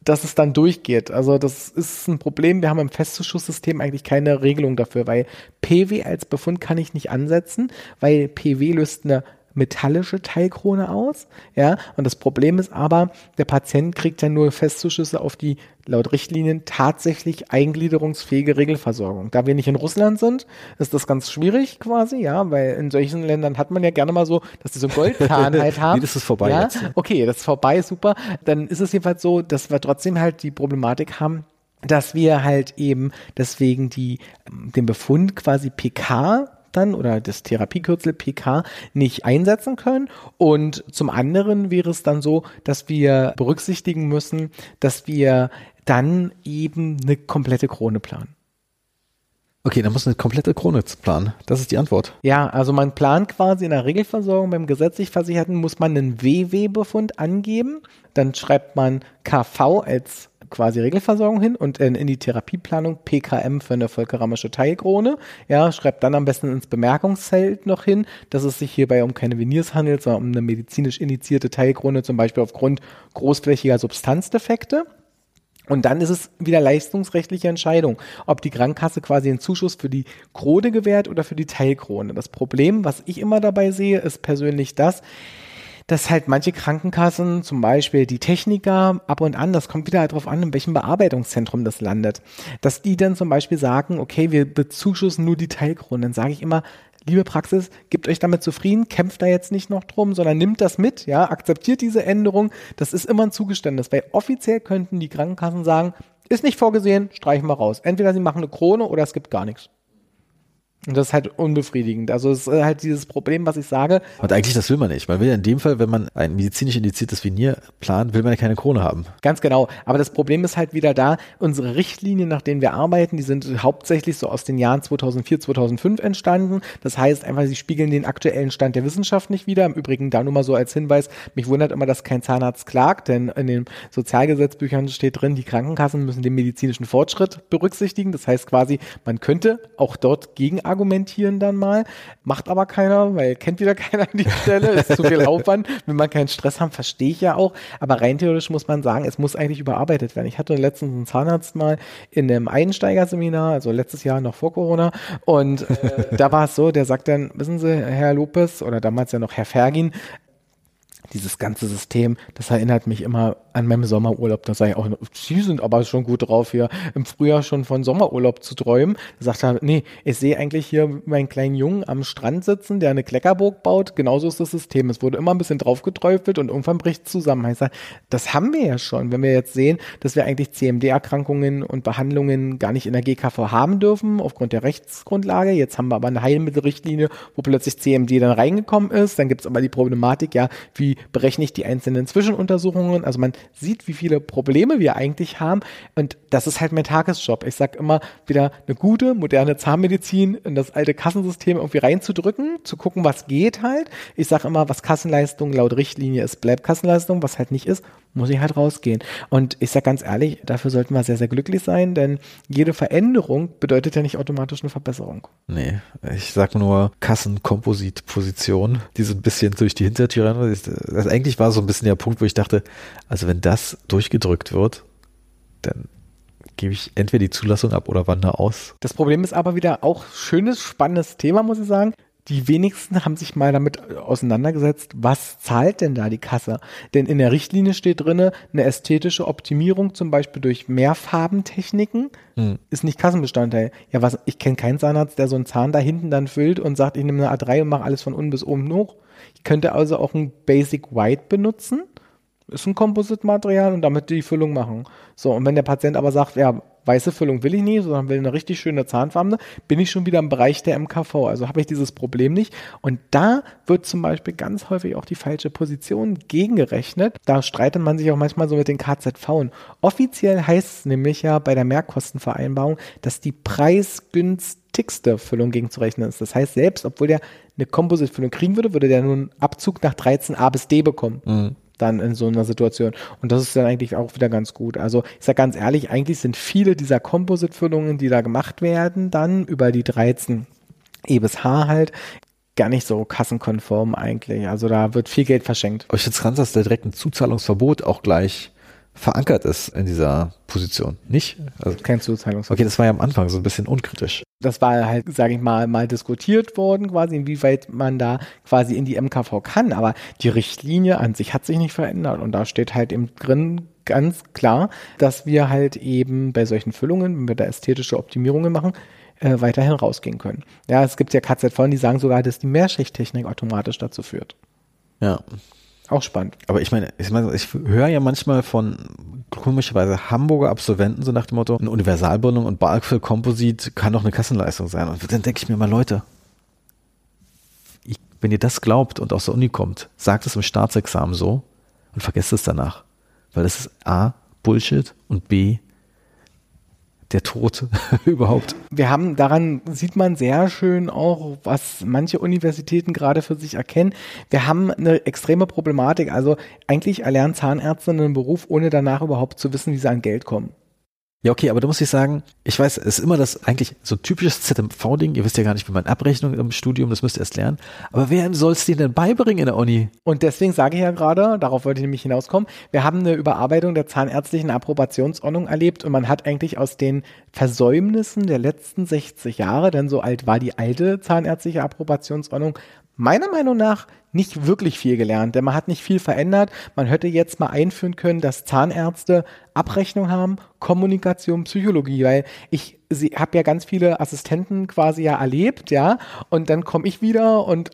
dass es dann durchgeht. Also das ist ein Problem. Wir haben im Festzuschusssystem eigentlich keine Regelung dafür, weil PW als Befund kann ich nicht ansetzen, weil PW löst eine metallische Teilkrone aus. Ja, und das Problem ist aber, der Patient kriegt ja nur Festzuschüsse auf die laut Richtlinien tatsächlich eingliederungsfähige Regelversorgung. Da wir nicht in Russland sind, ist das ganz schwierig quasi, ja, weil in solchen Ländern hat man ja gerne mal so, dass die so Goldkahn halt haben. Wie ist es vorbei ja? jetzt? Okay, das ist vorbei, super. Dann ist es jedenfalls so, dass wir trotzdem halt die Problematik haben, dass wir halt eben deswegen die, den Befund quasi PK dann oder das Therapiekürzel PK nicht einsetzen können. Und zum anderen wäre es dann so, dass wir berücksichtigen müssen, dass wir dann eben eine komplette Krone planen. Okay, dann muss eine komplette Krone planen. Das ist die Antwort. Ja, also man plant quasi in der Regelversorgung beim gesetzlich Versicherten muss man einen WW-Befund angeben. Dann schreibt man KV als quasi Regelversorgung hin und in, in die Therapieplanung PKM für eine vollkeramische Teilkrone. Ja, schreibt dann am besten ins Bemerkungsfeld noch hin, dass es sich hierbei um keine Veneers handelt, sondern um eine medizinisch indizierte Teilkrone, zum Beispiel aufgrund großflächiger Substanzdefekte. Und dann ist es wieder leistungsrechtliche Entscheidung, ob die Krankenkasse quasi einen Zuschuss für die Krone gewährt oder für die Teilkrone. Das Problem, was ich immer dabei sehe, ist persönlich das, dass halt manche Krankenkassen, zum Beispiel die Techniker, ab und an, das kommt wieder halt darauf an, in welchem Bearbeitungszentrum das landet, dass die dann zum Beispiel sagen, okay, wir bezuschussen nur die Teilkrone. Dann sage ich immer, liebe Praxis, gebt euch damit zufrieden, kämpft da jetzt nicht noch drum, sondern nimmt das mit, ja, akzeptiert diese Änderung. Das ist immer ein Zugeständnis, weil offiziell könnten die Krankenkassen sagen, ist nicht vorgesehen, streichen wir raus. Entweder sie machen eine Krone oder es gibt gar nichts. Und das ist halt unbefriedigend. Also es ist halt dieses Problem, was ich sage. Und eigentlich das will man nicht. Man will ja in dem Fall, wenn man ein medizinisch indiziertes Venier plant, will man ja keine Krone haben. Ganz genau. Aber das Problem ist halt wieder da, unsere Richtlinien, nach denen wir arbeiten, die sind hauptsächlich so aus den Jahren 2004, 2005 entstanden. Das heißt einfach, sie spiegeln den aktuellen Stand der Wissenschaft nicht wieder. Im Übrigen da nur mal so als Hinweis, mich wundert immer, dass kein Zahnarzt klagt, denn in den Sozialgesetzbüchern steht drin, die Krankenkassen müssen den medizinischen Fortschritt berücksichtigen. Das heißt quasi, man könnte auch dort gegen argumentieren dann mal. Macht aber keiner, weil kennt wieder keiner an die Stelle. Ist zu viel Aufwand. Wenn man keinen Stress haben, verstehe ich ja auch. Aber rein theoretisch muss man sagen, es muss eigentlich überarbeitet werden. Ich hatte letztens einen Zahnarzt mal in einem Einsteigerseminar, also letztes Jahr noch vor Corona. Und äh, da war es so, der sagt dann, wissen Sie, Herr Lopez oder damals ja noch Herr Fergin, dieses ganze System, das erinnert mich immer an meinem Sommerurlaub. Da sage ich auch, Sie sind aber schon gut drauf, hier im Frühjahr schon von Sommerurlaub zu träumen. Da sagt er, nee, ich sehe eigentlich hier meinen kleinen Jungen am Strand sitzen, der eine Kleckerburg baut. Genauso ist das System. Es wurde immer ein bisschen draufgeträufelt und irgendwann bricht es zusammen. Heißt, das haben wir ja schon. Wenn wir jetzt sehen, dass wir eigentlich CMD-Erkrankungen und Behandlungen gar nicht in der GKV haben dürfen, aufgrund der Rechtsgrundlage. Jetzt haben wir aber eine Heilmittelrichtlinie, wo plötzlich CMD dann reingekommen ist. Dann gibt es aber die Problematik, ja, wie berechne ich die einzelnen Zwischenuntersuchungen? Also man sieht, wie viele Probleme wir eigentlich haben. Und das ist halt mein Tagesjob. Ich sage immer, wieder eine gute, moderne Zahnmedizin in das alte Kassensystem irgendwie reinzudrücken, zu gucken, was geht halt. Ich sage immer, was Kassenleistung laut Richtlinie ist, bleibt Kassenleistung, was halt nicht ist, muss ich halt rausgehen. Und ich sage ganz ehrlich, dafür sollten wir sehr, sehr glücklich sein, denn jede Veränderung bedeutet ja nicht automatisch eine Verbesserung. Nee, ich sag nur Kassenkompositposition, die so ein bisschen durch die Hintertür rein. Das eigentlich war so ein bisschen der Punkt, wo ich dachte, also wenn das durchgedrückt wird, dann gebe ich entweder die Zulassung ab oder wandere aus. Das Problem ist aber wieder auch schönes, spannendes Thema, muss ich sagen die wenigsten haben sich mal damit auseinandergesetzt, was zahlt denn da die Kasse? Denn in der Richtlinie steht drinne, eine ästhetische Optimierung zum Beispiel durch Mehrfarbentechniken hm. ist nicht Kassenbestandteil. Ja, was, ich kenne keinen Zahnarzt, der so einen Zahn da hinten dann füllt und sagt, ich nehme eine A3 und mache alles von unten bis oben hoch. Ich könnte also auch ein Basic White benutzen. Ist ein Kompositmaterial und damit die Füllung machen. So, und wenn der Patient aber sagt, ja, weiße Füllung will ich nicht, sondern will eine richtig schöne zahnfarbene, bin ich schon wieder im Bereich der MKV. Also habe ich dieses Problem nicht. Und da wird zum Beispiel ganz häufig auch die falsche Position gegengerechnet. Da streitet man sich auch manchmal so mit den KZV. Und offiziell heißt es nämlich ja bei der Mehrkostenvereinbarung, dass die preisgünstigste Füllung gegenzurechnen ist. Das heißt, selbst obwohl der eine Composite-Füllung kriegen würde, würde der nun Abzug nach 13a bis d bekommen. Mhm dann in so einer Situation. Und das ist dann eigentlich auch wieder ganz gut. Also ich sage ganz ehrlich, eigentlich sind viele dieser Composite-Füllungen, die da gemacht werden, dann über die 13 E bis H halt, gar nicht so kassenkonform eigentlich. Also da wird viel Geld verschenkt. Aber ich finde es ganz, dass der direkt ein Zuzahlungsverbot auch gleich verankert ist in dieser Position. Nicht? Also, Kein Zuzahlungsverbot. Okay, das war ja am Anfang so ein bisschen unkritisch das war halt, sage ich mal, mal diskutiert worden, quasi, inwieweit man da quasi in die MKV kann. Aber die Richtlinie an sich hat sich nicht verändert. Und da steht halt eben drin ganz klar, dass wir halt eben bei solchen Füllungen, wenn wir da ästhetische Optimierungen machen, äh, weiterhin rausgehen können. Ja, es gibt ja KZV, die sagen sogar, dass die Mehrschichttechnik automatisch dazu führt. Ja. Auch spannend. Aber ich meine, ich, meine, ich höre ja manchmal von komischerweise Hamburger Absolventen so nach dem Motto, eine Universalbildung und Barkville Composite kann doch eine Kassenleistung sein. Und dann denke ich mir mal, Leute, ich, wenn ihr das glaubt und aus der Uni kommt, sagt es im Staatsexamen so und vergesst es danach. Weil das ist A, Bullshit und B, der Tod überhaupt. Wir haben, daran sieht man sehr schön auch, was manche Universitäten gerade für sich erkennen. Wir haben eine extreme Problematik. Also eigentlich erlernen Zahnärzte einen Beruf, ohne danach überhaupt zu wissen, wie sie an Geld kommen. Ja, okay, aber da muss ich sagen, ich weiß, es ist immer das eigentlich so typisches ZMV-Ding. Ihr wisst ja gar nicht, wie man Abrechnung im Studium, das müsst ihr erst lernen. Aber wer soll es dir denn beibringen in der Uni? Und deswegen sage ich ja gerade, darauf wollte ich nämlich hinauskommen, wir haben eine Überarbeitung der zahnärztlichen Approbationsordnung erlebt und man hat eigentlich aus den Versäumnissen der letzten 60 Jahre, denn so alt war die alte zahnärztliche Approbationsordnung, meiner Meinung nach nicht wirklich viel gelernt, denn man hat nicht viel verändert. Man hätte jetzt mal einführen können, dass Zahnärzte Abrechnung haben, Kommunikation, Psychologie, weil ich habe ja ganz viele Assistenten quasi ja erlebt, ja, und dann komme ich wieder und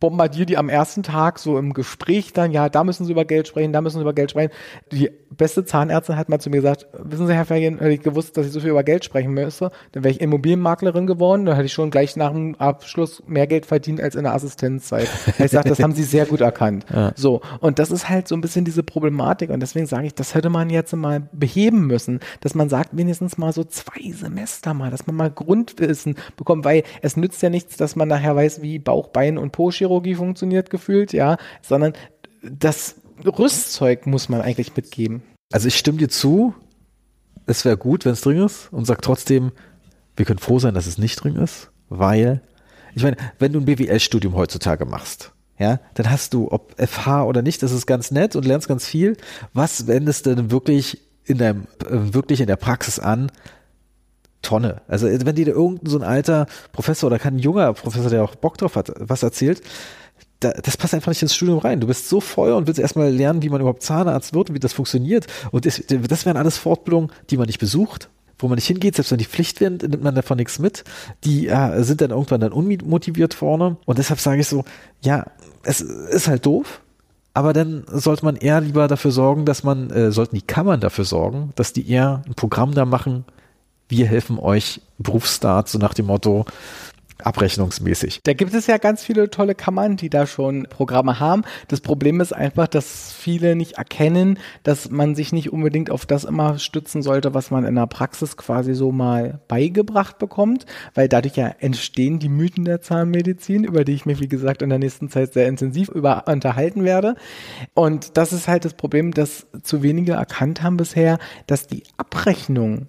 bombardiere die am ersten Tag so im Gespräch dann, ja, da müssen sie über Geld sprechen, da müssen sie über Geld sprechen. Die beste Zahnärztin hat mal zu mir gesagt, wissen Sie, Herr Fergen, hätte ich gewusst, dass ich so viel über Geld sprechen müsste, dann wäre ich Immobilienmaklerin geworden, dann hätte ich schon gleich nach dem Abschluss mehr Geld verdient als in der Assistenzzeit. ich sage, das haben Sie sehr gut erkannt. Ja. So, und das ist halt so ein bisschen diese Problematik und deswegen sage ich, das hätte man jetzt mal beheben müssen, dass man sagt, wenigstens mal so zwei Semester mal, dass man mal Grundwissen bekommt, weil es nützt ja nichts, dass man nachher weiß, wie Bauch, Bein und Po-Chirurgie funktioniert gefühlt, ja, sondern das Rüstzeug muss man eigentlich mitgeben. Also ich stimme dir zu, es wäre gut, wenn es drin ist und sag trotzdem, wir können froh sein, dass es nicht drin ist, weil, ich meine, wenn du ein BWL-Studium heutzutage machst, ja, dann hast du, ob FH oder nicht, das ist ganz nett und lernst ganz viel. Was wendest du denn wirklich in deinem, äh, wirklich in der Praxis an? Tonne. Also wenn dir irgendein so ein alter Professor oder kein junger Professor, der auch Bock drauf hat, was erzählt, da, das passt einfach nicht ins Studium rein. Du bist so voll und willst erstmal lernen, wie man überhaupt Zahnarzt wird und wie das funktioniert. Und das, das wären alles Fortbildungen, die man nicht besucht, wo man nicht hingeht, selbst wenn die Pflicht werden, nimmt man davon nichts mit. Die äh, sind dann irgendwann dann unmotiviert vorne. Und deshalb sage ich so, ja, es ist halt doof, aber dann sollte man eher lieber dafür sorgen, dass man, äh, sollten die Kammern dafür sorgen, dass die eher ein Programm da machen, wir helfen euch Berufsstart, so nach dem Motto, abrechnungsmäßig. Da gibt es ja ganz viele tolle Kammern, die da schon Programme haben. Das Problem ist einfach, dass viele nicht erkennen, dass man sich nicht unbedingt auf das immer stützen sollte, was man in der Praxis quasi so mal beigebracht bekommt, weil dadurch ja entstehen die Mythen der Zahnmedizin, über die ich mich, wie gesagt, in der nächsten Zeit sehr intensiv über unterhalten werde. Und das ist halt das Problem, dass zu wenige erkannt haben bisher, dass die Abrechnung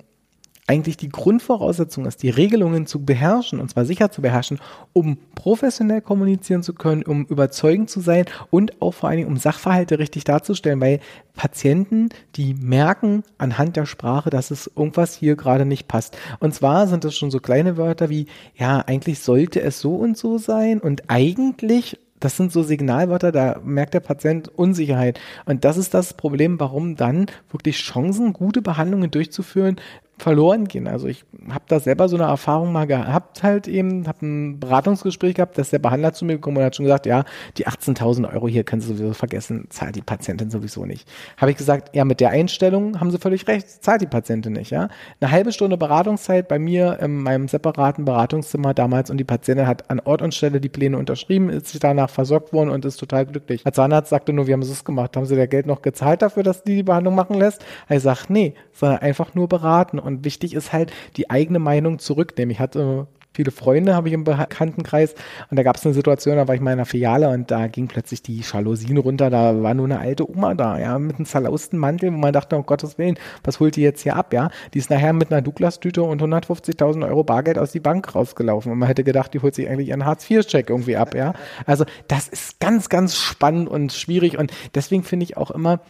eigentlich die Grundvoraussetzung ist, die Regelungen zu beherrschen, und zwar sicher zu beherrschen, um professionell kommunizieren zu können, um überzeugend zu sein und auch vor allen Dingen, um Sachverhalte richtig darzustellen, weil Patienten, die merken anhand der Sprache, dass es irgendwas hier gerade nicht passt. Und zwar sind das schon so kleine Wörter wie, ja, eigentlich sollte es so und so sein und eigentlich das sind so Signalwörter, da merkt der Patient Unsicherheit. Und das ist das Problem, warum dann wirklich Chancen, gute Behandlungen durchzuführen, verloren gehen. Also ich habe da selber so eine Erfahrung mal gehabt, halt eben, habe ein Beratungsgespräch gehabt, dass der Behandler zu mir gekommen und hat schon gesagt, ja, die 18.000 Euro hier können Sie sowieso vergessen, zahlt die Patientin sowieso nicht. Habe ich gesagt, ja, mit der Einstellung haben Sie völlig recht, zahlt die Patientin nicht, ja. Eine halbe Stunde Beratungszeit bei mir in meinem separaten Beratungszimmer damals und die Patientin hat an Ort und Stelle die Pläne unterschrieben, ist sich danach versorgt worden und ist total glücklich. Der Zahnarzt sagte nur, wie haben es gemacht? Haben Sie der Geld noch gezahlt dafür, dass die die Behandlung machen lässt? Er sagt, nee, sondern einfach nur beraten und wichtig ist halt die eigene Meinung zurücknehmen. Ich hatte viele Freunde habe ich im Bekanntenkreis und da gab es eine Situation, da war ich mal in einer Filiale und da ging plötzlich die Jalousien runter, da war nur eine alte Oma da, ja, mit einem zerlausten Mantel, wo man dachte, um Gottes Willen, was holt die jetzt hier ab, ja? Die ist nachher mit einer Douglas-Tüte und 150.000 Euro Bargeld aus die Bank rausgelaufen und man hätte gedacht, die holt sich eigentlich ihren Hartz-IV-Check irgendwie ab, ja? Also das ist ganz, ganz spannend und schwierig und deswegen finde ich auch immer,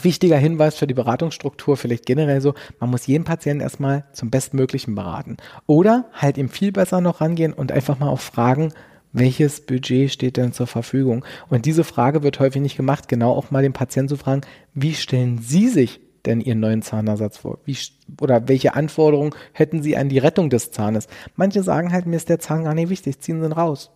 Wichtiger Hinweis für die Beratungsstruktur, vielleicht generell so, man muss jeden Patienten erstmal zum Bestmöglichen beraten. Oder halt ihm viel besser noch rangehen und einfach mal auch fragen, welches Budget steht denn zur Verfügung? Und diese Frage wird häufig nicht gemacht, genau auch mal den Patienten zu fragen, wie stellen Sie sich denn Ihren neuen Zahnersatz vor? Wie, oder welche Anforderungen hätten Sie an die Rettung des Zahnes? Manche sagen halt, mir ist der Zahn gar nicht wichtig, ziehen Sie ihn raus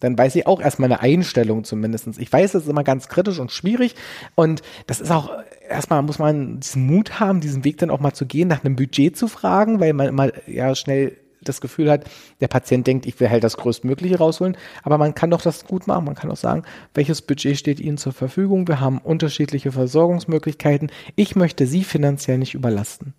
dann weiß ich auch erstmal eine Einstellung zumindestens. Ich weiß, das ist immer ganz kritisch und schwierig und das ist auch, erstmal muss man diesen Mut haben, diesen Weg dann auch mal zu gehen, nach einem Budget zu fragen, weil man immer ja schnell das Gefühl hat, der Patient denkt, ich will halt das Größtmögliche rausholen, aber man kann doch das gut machen. Man kann auch sagen, welches Budget steht Ihnen zur Verfügung? Wir haben unterschiedliche Versorgungsmöglichkeiten. Ich möchte Sie finanziell nicht überlasten.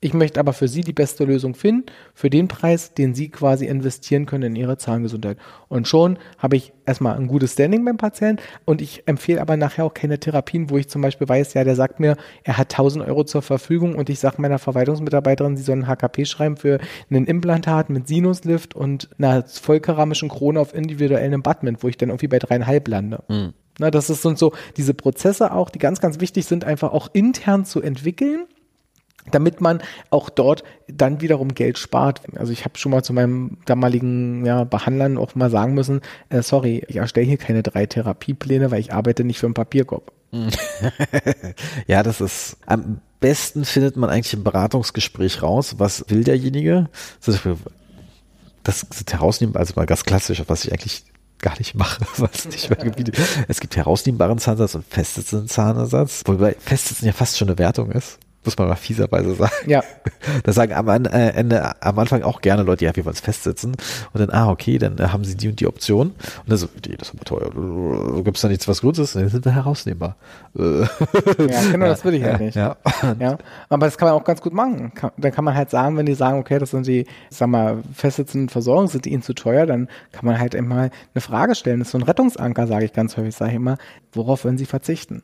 Ich möchte aber für Sie die beste Lösung finden, für den Preis, den Sie quasi investieren können in Ihre Zahngesundheit. Und schon habe ich erstmal ein gutes Standing beim Patienten und ich empfehle aber nachher auch keine Therapien, wo ich zum Beispiel weiß, ja, der sagt mir, er hat 1000 Euro zur Verfügung und ich sage meiner Verwaltungsmitarbeiterin, sie soll ein HKP schreiben für einen Implantat mit Sinuslift und einer vollkeramischen Krone auf individuellem Abutment, wo ich dann irgendwie bei dreieinhalb lande. Mhm. Na, das sind so diese Prozesse auch, die ganz, ganz wichtig sind, einfach auch intern zu entwickeln damit man auch dort dann wiederum Geld spart. Also ich habe schon mal zu meinem damaligen ja, Behandlern auch mal sagen müssen, äh, sorry, ich erstelle hier keine drei Therapiepläne, weil ich arbeite nicht für einen Papierkorb. ja, das ist am besten findet man eigentlich im Beratungsgespräch raus, was will derjenige. Das ist herausnehmen, also mal ganz klassisch, was ich eigentlich gar nicht mache, was nicht mehr Gebiete. Es gibt herausnehmbaren Zahnersatz und festsitzenden Zahnersatz, wobei festsitzen ja fast schon eine Wertung ist muss man mal fieserweise sagen. Ja. Da sagen am äh, Ende, am Anfang auch gerne Leute, ja, wir wollen es festsitzen. Und dann, ah, okay, dann äh, haben sie die und die Option. Und dann so, die, das ist aber teuer. Gibt es da nichts was Gutes? Dann sind wir herausnehmbar. ja, genau, das will ich halt nicht. Ja. ja. Aber das kann man auch ganz gut machen. dann kann man halt sagen, wenn die sagen, okay, das sind die, sag mal, festsitzenden Versorgung, sind die ihnen zu teuer, dann kann man halt immer eine Frage stellen. Das ist so ein Rettungsanker, sage ich ganz häufig, sage ich immer, worauf wollen sie verzichten?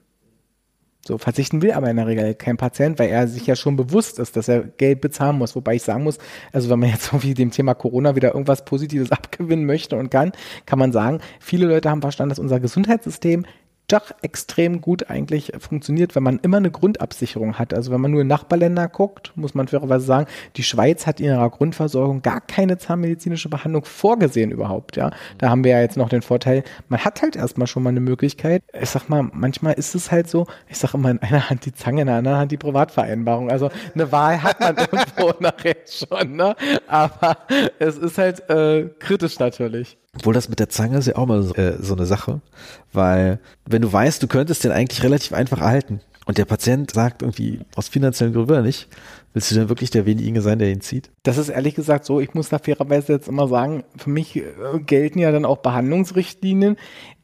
So verzichten will aber in der Regel kein Patient, weil er sich ja schon bewusst ist, dass er Geld bezahlen muss. Wobei ich sagen muss, also wenn man jetzt irgendwie dem Thema Corona wieder irgendwas Positives abgewinnen möchte und kann, kann man sagen, viele Leute haben verstanden, dass unser Gesundheitssystem doch extrem gut eigentlich funktioniert, wenn man immer eine Grundabsicherung hat. Also wenn man nur in Nachbarländer guckt, muss man fairerweise sagen, die Schweiz hat in ihrer Grundversorgung gar keine zahnmedizinische Behandlung vorgesehen überhaupt. Ja, da haben wir ja jetzt noch den Vorteil, man hat halt erstmal schon mal eine Möglichkeit. Ich sag mal, manchmal ist es halt so, ich sag immer in einer Hand die Zange, in der anderen Hand die Privatvereinbarung. Also eine Wahl hat man irgendwo nachher schon, ne? Aber es ist halt äh, kritisch natürlich. Obwohl das mit der Zange ist ja auch mal so, äh, so eine Sache, weil wenn du weißt, du könntest den eigentlich relativ einfach erhalten und der Patient sagt irgendwie aus finanziellen Gründen nicht, willst du denn wirklich der wenige sein, der ihn zieht? Das ist ehrlich gesagt so, ich muss da fairerweise jetzt immer sagen, für mich äh, gelten ja dann auch Behandlungsrichtlinien.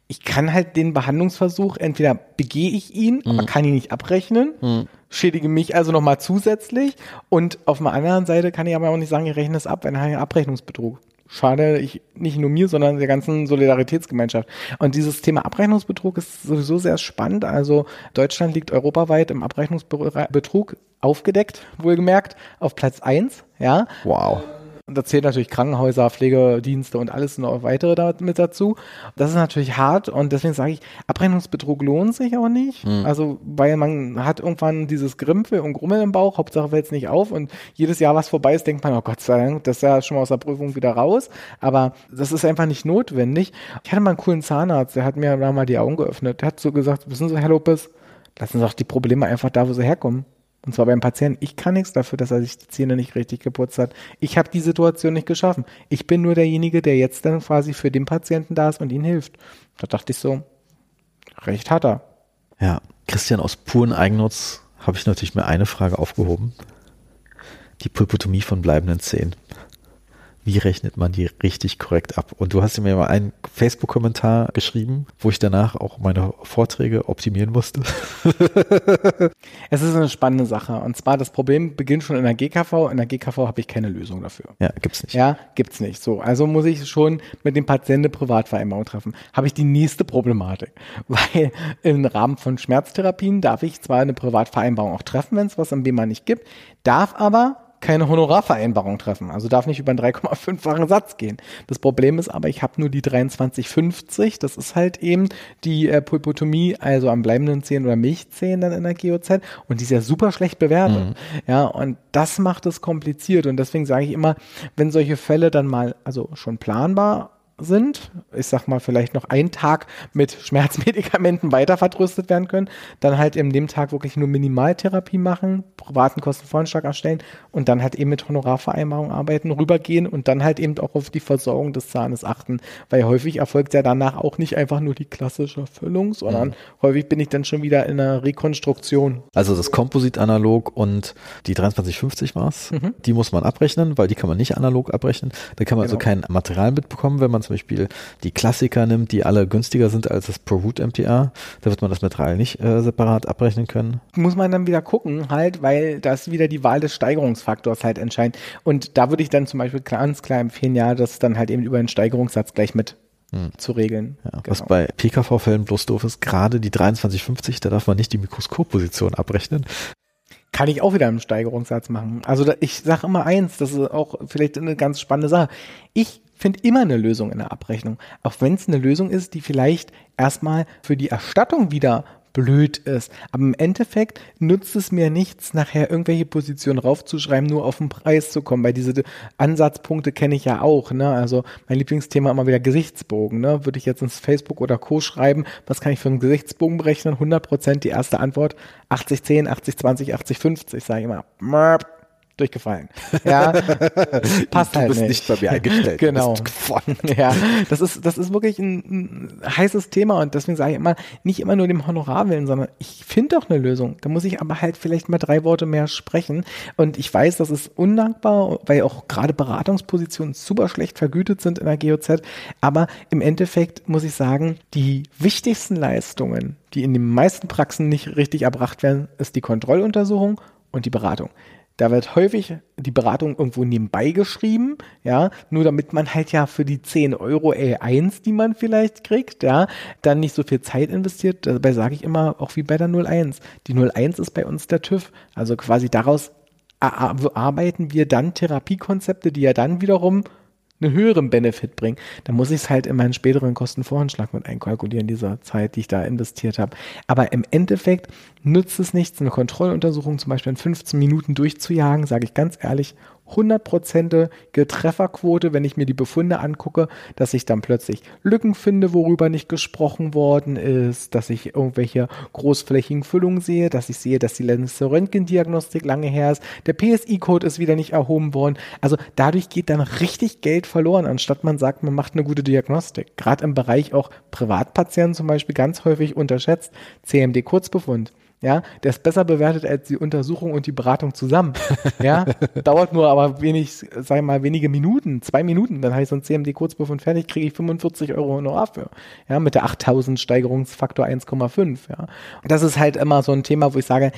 Ich kann halt den Behandlungsversuch, entweder begehe ich ihn, mhm. aber kann ihn nicht abrechnen, mhm. schädige mich also nochmal zusätzlich und auf der anderen Seite kann ich aber auch nicht sagen, ich rechne es ab, wenn ein Abrechnungsbetrug schade ich nicht nur mir, sondern der ganzen Solidaritätsgemeinschaft. Und dieses Thema Abrechnungsbetrug ist sowieso sehr spannend. Also Deutschland liegt europaweit im Abrechnungsbetrug aufgedeckt, wohlgemerkt, auf Platz eins. Ja. Wow. Und da zählt natürlich Krankenhäuser, Pflegedienste und alles noch weitere da mit dazu. Das ist natürlich hart und deswegen sage ich, Abrechnungsbetrug lohnt sich auch nicht. Mhm. Also, weil man hat irgendwann dieses Grimpel und Grummel im Bauch, Hauptsache fällt es nicht auf und jedes Jahr, was vorbei ist, denkt man, oh Gott sei Dank, das ist ja schon mal aus der Prüfung wieder raus. Aber das ist einfach nicht notwendig. Ich hatte mal einen coolen Zahnarzt, der hat mir da mal die Augen geöffnet. Der hat so gesagt, wissen Sie, Herr Lopez, lassen Sie doch die Probleme einfach da, wo sie herkommen. Und zwar beim Patienten. Ich kann nichts dafür, dass er sich die Zähne nicht richtig geputzt hat. Ich habe die Situation nicht geschaffen. Ich bin nur derjenige, der jetzt dann quasi für den Patienten da ist und ihm hilft. Da dachte ich so, recht hat er. Ja, Christian, aus puren Eigennutz habe ich natürlich mir eine Frage aufgehoben. Die Pulpotomie von bleibenden Zähnen wie rechnet man die richtig korrekt ab? Und du hast mir mal einen Facebook-Kommentar geschrieben, wo ich danach auch meine Vorträge optimieren musste. es ist eine spannende Sache. Und zwar das Problem beginnt schon in der GKV. In der GKV habe ich keine Lösung dafür. Ja, gibt's nicht. Ja, gibt's nicht. So, also muss ich schon mit dem Patienten Privatvereinbarung treffen. Habe ich die nächste Problematik. Weil im Rahmen von Schmerztherapien darf ich zwar eine Privatvereinbarung auch treffen, wenn es was im BEMA nicht gibt, darf aber keine Honorarvereinbarung treffen. Also darf nicht über einen 3,5-fachen Satz gehen. Das Problem ist aber, ich habe nur die 2350. Das ist halt eben die äh, Pulpotomie, also am bleibenden Zehen oder Milchzehen dann in der GOZ. Und die ist ja super schlecht bewertet. Mhm. Ja, und das macht es kompliziert. Und deswegen sage ich immer, wenn solche Fälle dann mal, also schon planbar sind, ich sag mal vielleicht noch einen Tag mit Schmerzmedikamenten weiter vertröstet werden können, dann halt in dem Tag wirklich nur Minimaltherapie machen, privaten Kostenvoranschlag erstellen und dann halt eben mit Honorarvereinbarung arbeiten, rübergehen und dann halt eben auch auf die Versorgung des Zahnes achten, weil häufig erfolgt ja danach auch nicht einfach nur die klassische Füllung, sondern mhm. häufig bin ich dann schon wieder in einer Rekonstruktion. Also das Komposit-Analog und die 2350 war's, mhm. die muss man abrechnen, weil die kann man nicht analog abrechnen. Da kann man also genau. also kein Material mitbekommen, wenn man zum Beispiel die Klassiker nimmt, die alle günstiger sind als das ProRoot MTA, da wird man das Material nicht äh, separat abrechnen können. Muss man dann wieder gucken, halt, weil das wieder die Wahl des Steigerungsfaktors halt entscheidet. Und da würde ich dann zum Beispiel ganz klar empfehlen, ja, das dann halt eben über den Steigerungssatz gleich mit hm. zu regeln. Ja, genau. Was bei PKV-Fällen bloß doof ist, gerade die 2350, da darf man nicht die Mikroskopposition abrechnen. Kann ich auch wieder einen Steigerungssatz machen. Also da, ich sage immer eins, das ist auch vielleicht eine ganz spannende Sache. Ich finde immer eine Lösung in der Abrechnung. Auch wenn es eine Lösung ist, die vielleicht erstmal für die Erstattung wieder blöd ist. Aber im Endeffekt nutzt es mir nichts, nachher irgendwelche Positionen raufzuschreiben, nur auf den Preis zu kommen, weil diese Ansatzpunkte kenne ich ja auch. Ne? Also mein Lieblingsthema immer wieder Gesichtsbogen. Ne? Würde ich jetzt ins Facebook oder Co. schreiben, was kann ich für einen Gesichtsbogen berechnen? 100% die erste Antwort 80, 10, 80, 20, 80, 50, sage ich immer durchgefallen. Ja, passt du halt bist nicht. nicht bei mir eingestellt. genau. ja, das ist, das ist wirklich ein, ein, heißes Thema und deswegen sage ich immer, nicht immer nur dem Honorar willen, sondern ich finde doch eine Lösung. Da muss ich aber halt vielleicht mal drei Worte mehr sprechen und ich weiß, das ist undankbar, weil auch gerade Beratungspositionen super schlecht vergütet sind in der GOZ, aber im Endeffekt muss ich sagen, die wichtigsten Leistungen, die in den meisten Praxen nicht richtig erbracht werden, ist die Kontrolluntersuchung und die Beratung. Da wird häufig die Beratung irgendwo nebenbei geschrieben, ja, nur damit man halt ja für die 10 Euro L1, die man vielleicht kriegt, ja, dann nicht so viel Zeit investiert. Dabei sage ich immer, auch wie bei der 01. Die 01 ist bei uns der TÜV. Also quasi daraus arbeiten wir dann Therapiekonzepte, die ja dann wiederum einen höheren Benefit bringen, dann muss ich es halt in meinen späteren Kostenvoranschlag mit einkalkulieren, dieser Zeit, die ich da investiert habe. Aber im Endeffekt nützt es nichts, eine Kontrolluntersuchung zum Beispiel in 15 Minuten durchzujagen, sage ich ganz ehrlich, hundertprozentige Trefferquote, wenn ich mir die Befunde angucke, dass ich dann plötzlich Lücken finde, worüber nicht gesprochen worden ist, dass ich irgendwelche großflächigen Füllungen sehe, dass ich sehe, dass die letzte Röntgendiagnostik lange her ist, der PSI-Code ist wieder nicht erhoben worden. Also dadurch geht dann richtig Geld verloren, anstatt man sagt, man macht eine gute Diagnostik. Gerade im Bereich auch Privatpatienten zum Beispiel ganz häufig unterschätzt, CMD-Kurzbefund. Ja, der ist besser bewertet als die Untersuchung und die Beratung zusammen. Ja, dauert nur aber wenig, sagen wir mal, wenige Minuten, zwei Minuten, dann habe ich so ein CMD-Kurzbefund fertig, kriege ich 45 Euro Honorar für. Ja, mit der 8000 Steigerungsfaktor 1,5. Ja, das ist halt immer so ein Thema, wo ich sage,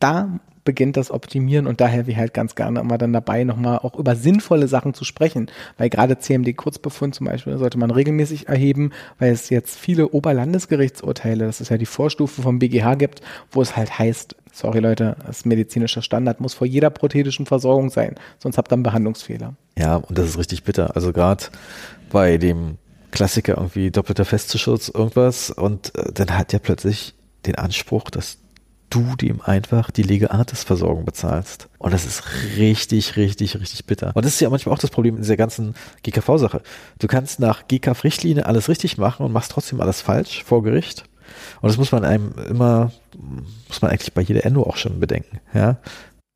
da beginnt das Optimieren und da helfe ich halt ganz gerne immer dann dabei, nochmal auch über sinnvolle Sachen zu sprechen, weil gerade CMD-Kurzbefund zum Beispiel sollte man regelmäßig erheben, weil es jetzt viele Oberlandesgerichtsurteile, das ist ja die Vorstufe vom BGH gibt, wo es halt heißt, sorry Leute, das medizinische Standard muss vor jeder prothetischen Versorgung sein, sonst habt ihr einen Behandlungsfehler. Ja, und das ist richtig bitter. Also gerade bei dem Klassiker irgendwie doppelter Festzuschutz irgendwas und äh, dann hat ja plötzlich den Anspruch, dass du dem einfach die Lege Artis-Versorgung bezahlst. Und das ist richtig, richtig, richtig bitter. Und das ist ja manchmal auch das Problem in dieser ganzen GKV-Sache. Du kannst nach GKV-Richtlinie alles richtig machen und machst trotzdem alles falsch vor Gericht. Und das muss man einem immer, muss man eigentlich bei jeder Endo auch schon bedenken, ja.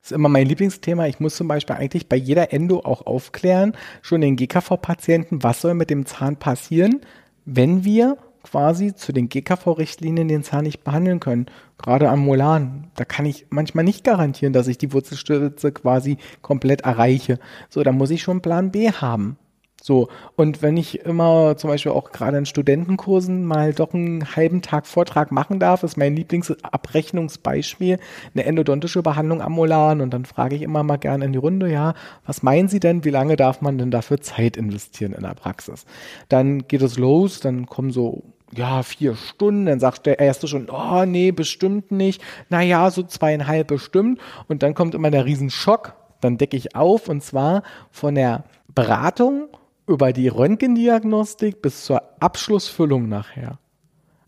Das ist immer mein Lieblingsthema. Ich muss zum Beispiel eigentlich bei jeder Endo auch aufklären, schon den GKV-Patienten, was soll mit dem Zahn passieren, wenn wir quasi zu den GKV-Richtlinien den Zahn nicht behandeln können. Gerade am Molan, da kann ich manchmal nicht garantieren, dass ich die Wurzelstütze quasi komplett erreiche. So, da muss ich schon Plan B haben. So, und wenn ich immer zum Beispiel auch gerade in Studentenkursen mal doch einen halben Tag Vortrag machen darf, ist mein Lieblingsabrechnungsbeispiel eine endodontische Behandlung am Molan und dann frage ich immer mal gerne in die Runde, ja, was meinen Sie denn, wie lange darf man denn dafür Zeit investieren in der Praxis? Dann geht es los, dann kommen so ja, vier Stunden, dann sagt der erste schon, oh nee, bestimmt nicht, naja, so zweieinhalb bestimmt. Und dann kommt immer der Riesenschock, dann decke ich auf und zwar von der Beratung über die Röntgendiagnostik bis zur Abschlussfüllung nachher.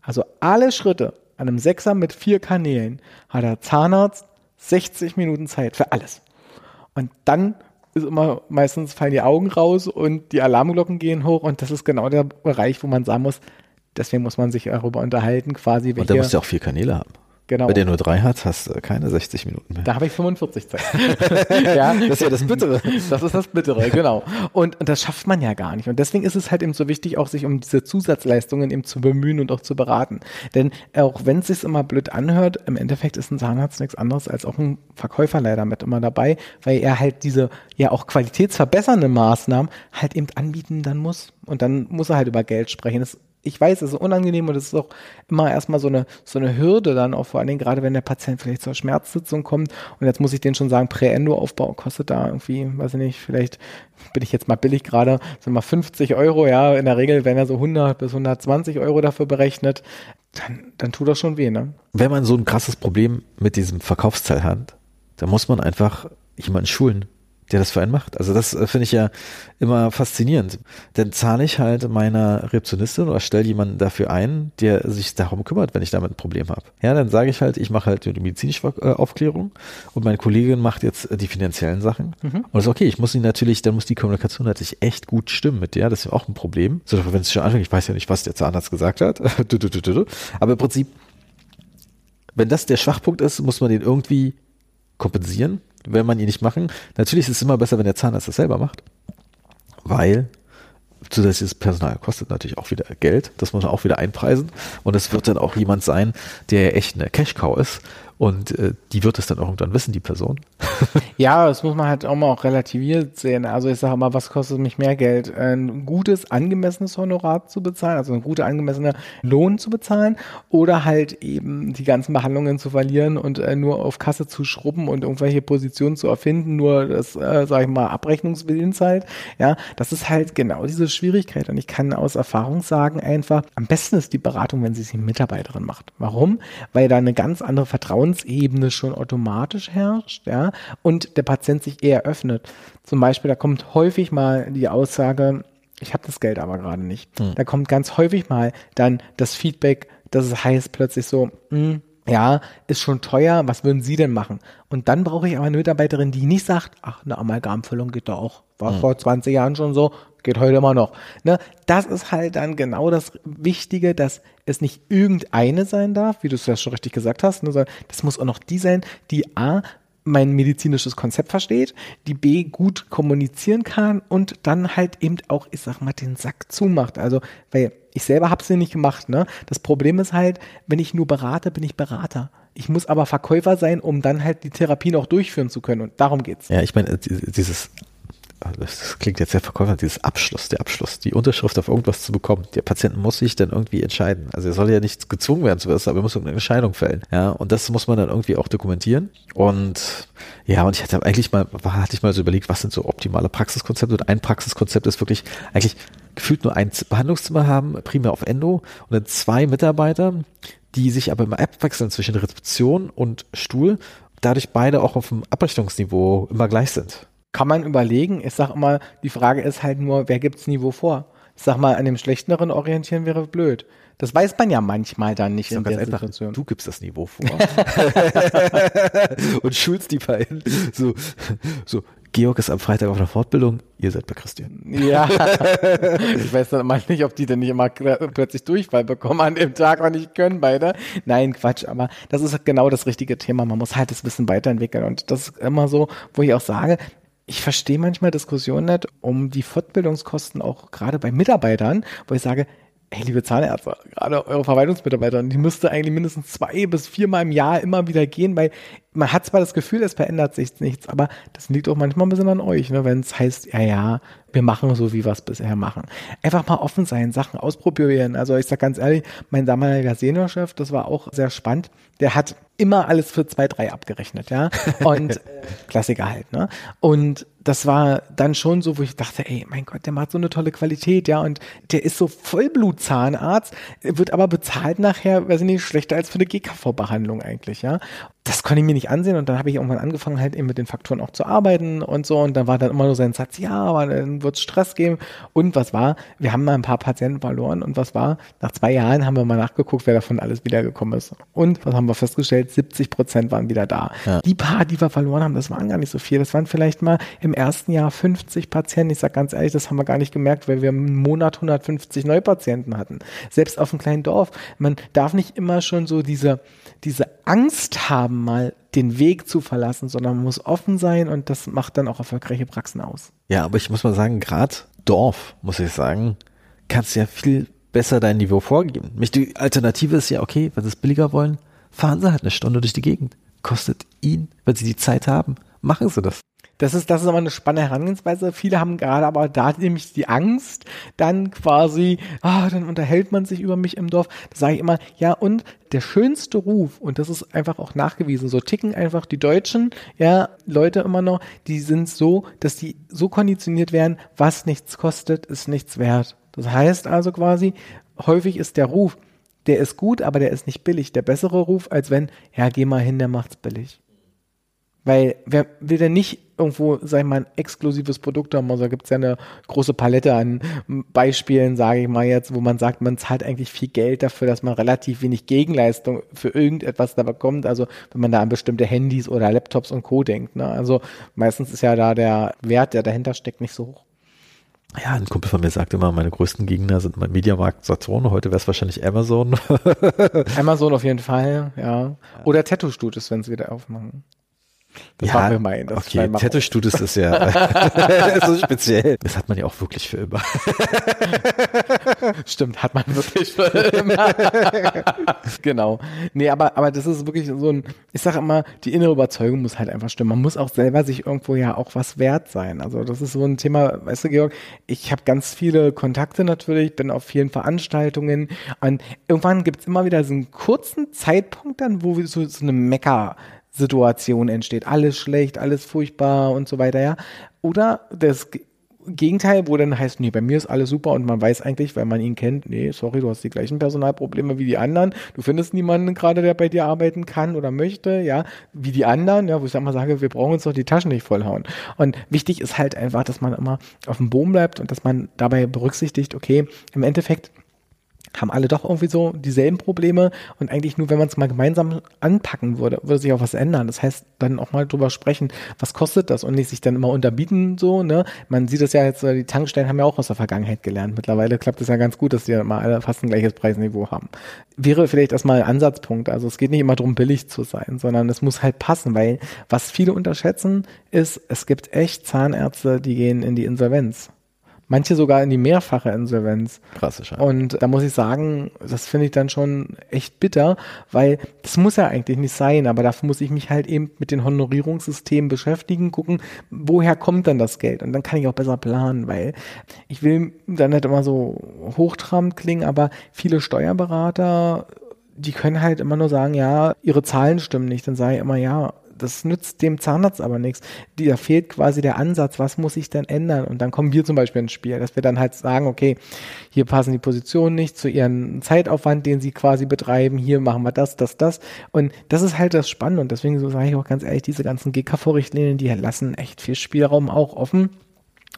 Also alle Schritte an einem Sechser mit vier Kanälen hat der Zahnarzt 60 Minuten Zeit für alles. Und dann ist immer meistens fallen die Augen raus und die Alarmglocken gehen hoch. Und das ist genau der Bereich, wo man sagen muss, deswegen muss man sich darüber unterhalten, quasi. Und da musst du auch vier Kanäle haben. Genau. Bei der nur drei hat, hast du keine 60 Minuten mehr. Da habe ich 45 Zeit. ja, das ist ja das Bittere. Das ist das Bittere, genau. Und, und das schafft man ja gar nicht. Und deswegen ist es halt eben so wichtig, auch sich um diese Zusatzleistungen eben zu bemühen und auch zu beraten. Denn auch wenn es sich immer blöd anhört, im Endeffekt ist ein Zahnarzt nichts anderes als auch ein Verkäufer leider mit immer dabei, weil er halt diese ja auch qualitätsverbessernde Maßnahmen halt eben anbieten dann muss. Und dann muss er halt über Geld sprechen. Das ich weiß, es ist unangenehm und es ist auch immer erstmal so eine, so eine Hürde dann auch vor allen Dingen, gerade wenn der Patient vielleicht zur Schmerzsitzung kommt. Und jetzt muss ich den schon sagen, Prä-Endo-Aufbau kostet da irgendwie, weiß ich nicht, vielleicht bin ich jetzt mal billig gerade, sind mal 50 Euro, ja, in der Regel werden ja so 100 bis 120 Euro dafür berechnet, dann, dann tut das schon weh, ne? Wenn man so ein krasses Problem mit diesem Verkaufsteil hat, dann muss man einfach jemanden schulen der das für einen macht. Also das äh, finde ich ja immer faszinierend. Dann zahle ich halt meiner Rezeptionistin oder stelle jemanden dafür ein, der sich darum kümmert, wenn ich damit ein Problem habe. Ja, dann sage ich halt, ich mache halt die medizinische äh, Aufklärung und meine Kollegin macht jetzt die finanziellen Sachen. Mhm. Und das ist okay, ich muss sie natürlich, dann muss die Kommunikation natürlich echt gut stimmen mit der, das ist ja auch ein Problem. So, wenn es schon anfängt, ich weiß ja nicht, was der Zahnarzt gesagt hat. Aber im Prinzip, wenn das der Schwachpunkt ist, muss man den irgendwie kompensieren will man ihn nicht machen. Natürlich ist es immer besser, wenn der Zahnarzt das selber macht, weil zusätzliches Personal kostet natürlich auch wieder Geld. Das muss man auch wieder einpreisen. Und es wird dann auch jemand sein, der echt eine Cash-Cow ist und äh, die wird es dann irgendwann wissen, die Person. ja, das muss man halt auch mal auch relativiert sehen. Also ich sage mal, was kostet mich mehr Geld? Ein gutes, angemessenes Honorar zu bezahlen, also ein guter, angemessener Lohn zu bezahlen oder halt eben die ganzen Behandlungen zu verlieren und äh, nur auf Kasse zu schrubben und irgendwelche Positionen zu erfinden, nur das, äh, sage ich mal, Abrechnungswillens halt. Ja, das ist halt genau diese Schwierigkeit. Und ich kann aus Erfahrung sagen einfach, am besten ist die Beratung, wenn sie sie Mitarbeiterin macht. Warum? Weil da eine ganz andere Vertrauen Vertrauensebene schon automatisch herrscht, ja, und der Patient sich eher öffnet. Zum Beispiel, da kommt häufig mal die Aussage, ich habe das Geld aber gerade nicht. Hm. Da kommt ganz häufig mal dann das Feedback, dass es heißt plötzlich so, mh, hm, ja, ist schon teuer, was würden Sie denn machen? Und dann brauche ich aber eine Mitarbeiterin, die nicht sagt, ach, eine Amalgamfüllung geht doch auch. War hm. vor 20 Jahren schon so, geht heute immer noch. Ne? Das ist halt dann genau das Wichtige, dass es nicht irgendeine sein darf, wie du es ja schon richtig gesagt hast, ne, sondern das muss auch noch die sein, die A, mein medizinisches Konzept versteht, die B gut kommunizieren kann und dann halt eben auch, ich sag mal, den Sack zumacht. Also, weil ich selber habe es ja nicht gemacht. Ne? Das Problem ist halt, wenn ich nur berate, bin ich Berater. Ich muss aber Verkäufer sein, um dann halt die Therapie noch durchführen zu können. Und darum geht's. Ja, ich meine, dieses das klingt jetzt sehr verkäufer, dieses Abschluss, der Abschluss, die Unterschrift auf irgendwas zu bekommen. Der Patient muss sich dann irgendwie entscheiden. Also er soll ja nicht gezwungen werden zu was, aber er muss irgendeine Entscheidung fällen. Ja, und das muss man dann irgendwie auch dokumentieren. Und ja, und ich hatte eigentlich mal, hatte ich mal so überlegt, was sind so optimale Praxiskonzepte? Und ein Praxiskonzept ist wirklich eigentlich gefühlt nur ein Behandlungszimmer haben, primär auf Endo und dann zwei Mitarbeiter, die sich aber immer abwechseln zwischen Rezeption und Stuhl, dadurch beide auch auf dem Abrechnungsniveau immer gleich sind kann man überlegen. Ich sag immer, die Frage ist halt nur, wer gibt's Niveau vor? Ich sag mal, an dem schlechteren orientieren wäre blöd. Das weiß man ja manchmal dann nicht in der einfach, Situation. Du gibst das Niveau vor. und schulst die beiden. So, so, Georg ist am Freitag auf einer Fortbildung, ihr seid bei Christian. Ja. ich weiß dann mal nicht, ob die denn nicht immer plötzlich Durchfall bekommen an dem Tag und nicht können beide. Nein, Quatsch, aber das ist genau das richtige Thema. Man muss halt das Wissen weiterentwickeln und das ist immer so, wo ich auch sage, ich verstehe manchmal Diskussionen nicht um die Fortbildungskosten auch gerade bei Mitarbeitern, wo ich sage, hey, liebe Zahnärzte, gerade eure Verwaltungsmitarbeiter, die müsste eigentlich mindestens zwei bis viermal im Jahr immer wieder gehen, weil man hat zwar das Gefühl, es verändert sich nichts, aber das liegt auch manchmal ein bisschen an euch, ne, wenn es heißt, ja, ja, wir machen so, wie wir es bisher machen. Einfach mal offen sein, Sachen ausprobieren. Also ich sag ganz ehrlich, mein damaliger Seniorchef, das war auch sehr spannend, der hat immer alles für zwei, drei abgerechnet, ja. Und Klassiker halt, ne? Und das war dann schon so, wo ich dachte, ey, mein Gott, der macht so eine tolle Qualität, ja, und der ist so Vollblutzahnarzt, wird aber bezahlt nachher, weiß ich nicht, schlechter als für eine GKV-Behandlung eigentlich, ja das konnte ich mir nicht ansehen. Und dann habe ich irgendwann angefangen halt eben mit den Faktoren auch zu arbeiten und so. Und dann war dann immer nur sein Satz, ja, aber dann wird es Stress geben. Und was war, wir haben mal ein paar Patienten verloren. Und was war, nach zwei Jahren haben wir mal nachgeguckt, wer davon alles wiedergekommen ist. Und was haben wir festgestellt, 70 Prozent waren wieder da. Ja. Die paar, die wir verloren haben, das waren gar nicht so viel, das waren vielleicht mal im ersten Jahr 50 Patienten, ich sag ganz ehrlich, das haben wir gar nicht gemerkt, weil wir im Monat 150 Neupatienten hatten, selbst auf einem kleinen Dorf, man darf nicht immer schon so diese, diese Angst haben, haben, mal den Weg zu verlassen, sondern man muss offen sein und das macht dann auch erfolgreiche Praxen aus. Ja, aber ich muss mal sagen, gerade Dorf, muss ich sagen, kannst ja viel besser dein Niveau vorgeben. Die Alternative ist ja, okay, wenn sie es billiger wollen, fahren sie halt eine Stunde durch die Gegend. Kostet ihnen, wenn sie die Zeit haben, machen sie das. Das ist, das ist aber eine spannende Herangehensweise. Viele haben gerade aber da nämlich die Angst, dann quasi, ah, dann unterhält man sich über mich im Dorf. Da sage ich immer, ja, und der schönste Ruf, und das ist einfach auch nachgewiesen, so ticken einfach die Deutschen, ja, Leute immer noch, die sind so, dass die so konditioniert werden, was nichts kostet, ist nichts wert. Das heißt also quasi, häufig ist der Ruf, der ist gut, aber der ist nicht billig. Der bessere Ruf, als wenn, ja, geh mal hin, der macht's billig. Weil wer will denn nicht irgendwo, sag ich mal, ein exklusives Produkt haben? Also gibt es ja eine große Palette an Beispielen, sage ich mal jetzt, wo man sagt, man zahlt eigentlich viel Geld dafür, dass man relativ wenig Gegenleistung für irgendetwas da bekommt. Also wenn man da an bestimmte Handys oder Laptops und Co. denkt. Ne? Also meistens ist ja da der Wert, der dahinter steckt, nicht so hoch. Ja, ein Kumpel von mir sagt immer, meine größten Gegner sind mein Mediamarkt Saturn. Heute wäre es wahrscheinlich Amazon. Amazon auf jeden Fall, ja. Oder Tattoo-Studios, wenn sie wieder aufmachen. Das ja, war mir mein. Das okay, Tattoo-Studios ist ja so speziell. Das hat man ja auch wirklich für immer. Stimmt, hat man wirklich für immer. genau. Nee, aber, aber das ist wirklich so ein, ich sage immer, die innere Überzeugung muss halt einfach stimmen. Man muss auch selber sich irgendwo ja auch was wert sein. Also das ist so ein Thema, weißt du, Georg, ich habe ganz viele Kontakte natürlich, bin auf vielen Veranstaltungen und irgendwann gibt es immer wieder so einen kurzen Zeitpunkt dann, wo so, so eine Mecker Situation entsteht. Alles schlecht, alles furchtbar und so weiter, ja. Oder das Gegenteil, wo dann heißt, nee, bei mir ist alles super und man weiß eigentlich, weil man ihn kennt, nee, sorry, du hast die gleichen Personalprobleme wie die anderen. Du findest niemanden gerade, der bei dir arbeiten kann oder möchte, ja, wie die anderen, ja, wo ich mal sage, wir brauchen uns doch die Taschen nicht vollhauen. Und wichtig ist halt einfach, dass man immer auf dem Boden bleibt und dass man dabei berücksichtigt, okay, im Endeffekt haben alle doch irgendwie so dieselben Probleme und eigentlich nur, wenn man es mal gemeinsam anpacken würde, würde sich auch was ändern. Das heißt, dann auch mal drüber sprechen, was kostet das und nicht sich dann immer unterbieten so, ne? Man sieht es ja jetzt, die Tankstellen haben ja auch aus der Vergangenheit gelernt. Mittlerweile klappt es ja ganz gut, dass die ja mal alle fast ein gleiches Preisniveau haben. Wäre vielleicht erstmal ein Ansatzpunkt. Also es geht nicht immer darum, billig zu sein, sondern es muss halt passen, weil was viele unterschätzen, ist, es gibt echt Zahnärzte, die gehen in die Insolvenz manche sogar in die mehrfache Insolvenz. Ja. Und da muss ich sagen, das finde ich dann schon echt bitter, weil das muss ja eigentlich nicht sein, aber dafür muss ich mich halt eben mit den Honorierungssystemen beschäftigen, gucken, woher kommt dann das Geld? Und dann kann ich auch besser planen, weil ich will dann nicht immer so hochtrabend klingen, aber viele Steuerberater die können halt immer nur sagen, ja, ihre Zahlen stimmen nicht. Dann sage ich immer, ja, das nützt dem Zahnarzt aber nichts. Da fehlt quasi der Ansatz, was muss ich denn ändern? Und dann kommen wir zum Beispiel ins Spiel, dass wir dann halt sagen, okay, hier passen die Positionen nicht zu ihren Zeitaufwand, den sie quasi betreiben, hier machen wir das, das, das. Und das ist halt das Spannende. Und deswegen so sage ich auch ganz ehrlich, diese ganzen GKV-Richtlinien, die lassen echt viel Spielraum auch offen.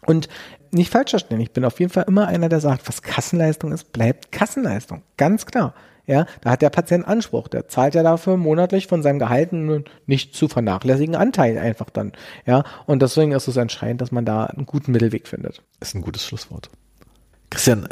Und nicht falsch verstehen, ich bin auf jeden Fall immer einer, der sagt, was Kassenleistung ist, bleibt Kassenleistung. Ganz klar. Ja, da hat der Patient Anspruch. Der zahlt ja dafür monatlich von seinem Gehalt einen nicht zu vernachlässigen Anteil einfach dann. Ja, und deswegen ist es entscheidend, dass man da einen guten Mittelweg findet. Ist ein gutes Schlusswort. Christian,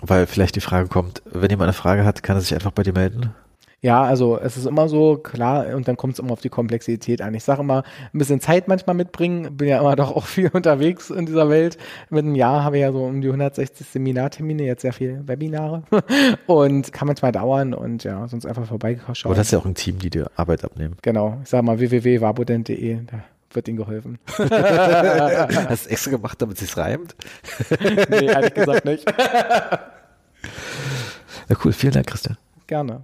weil vielleicht die Frage kommt, wenn jemand eine Frage hat, kann er sich einfach bei dir melden? Ja, also es ist immer so, klar, und dann kommt es immer auf die Komplexität an. Ich sage immer, ein bisschen Zeit manchmal mitbringen, bin ja immer doch auch viel unterwegs in dieser Welt. Mit einem Jahr habe ich ja so um die 160 Seminartermine, jetzt sehr viele Webinare und kann manchmal dauern und ja, sonst einfach vorbeigeschaut. Aber das ist ja auch ein Team, die dir Arbeit abnehmen. Genau, ich sage mal www.wabodent.de, da wird ihnen geholfen. Hast du extra gemacht, damit es reimt? nee, ehrlich gesagt nicht. Na cool, vielen Dank, Christian. Gerne.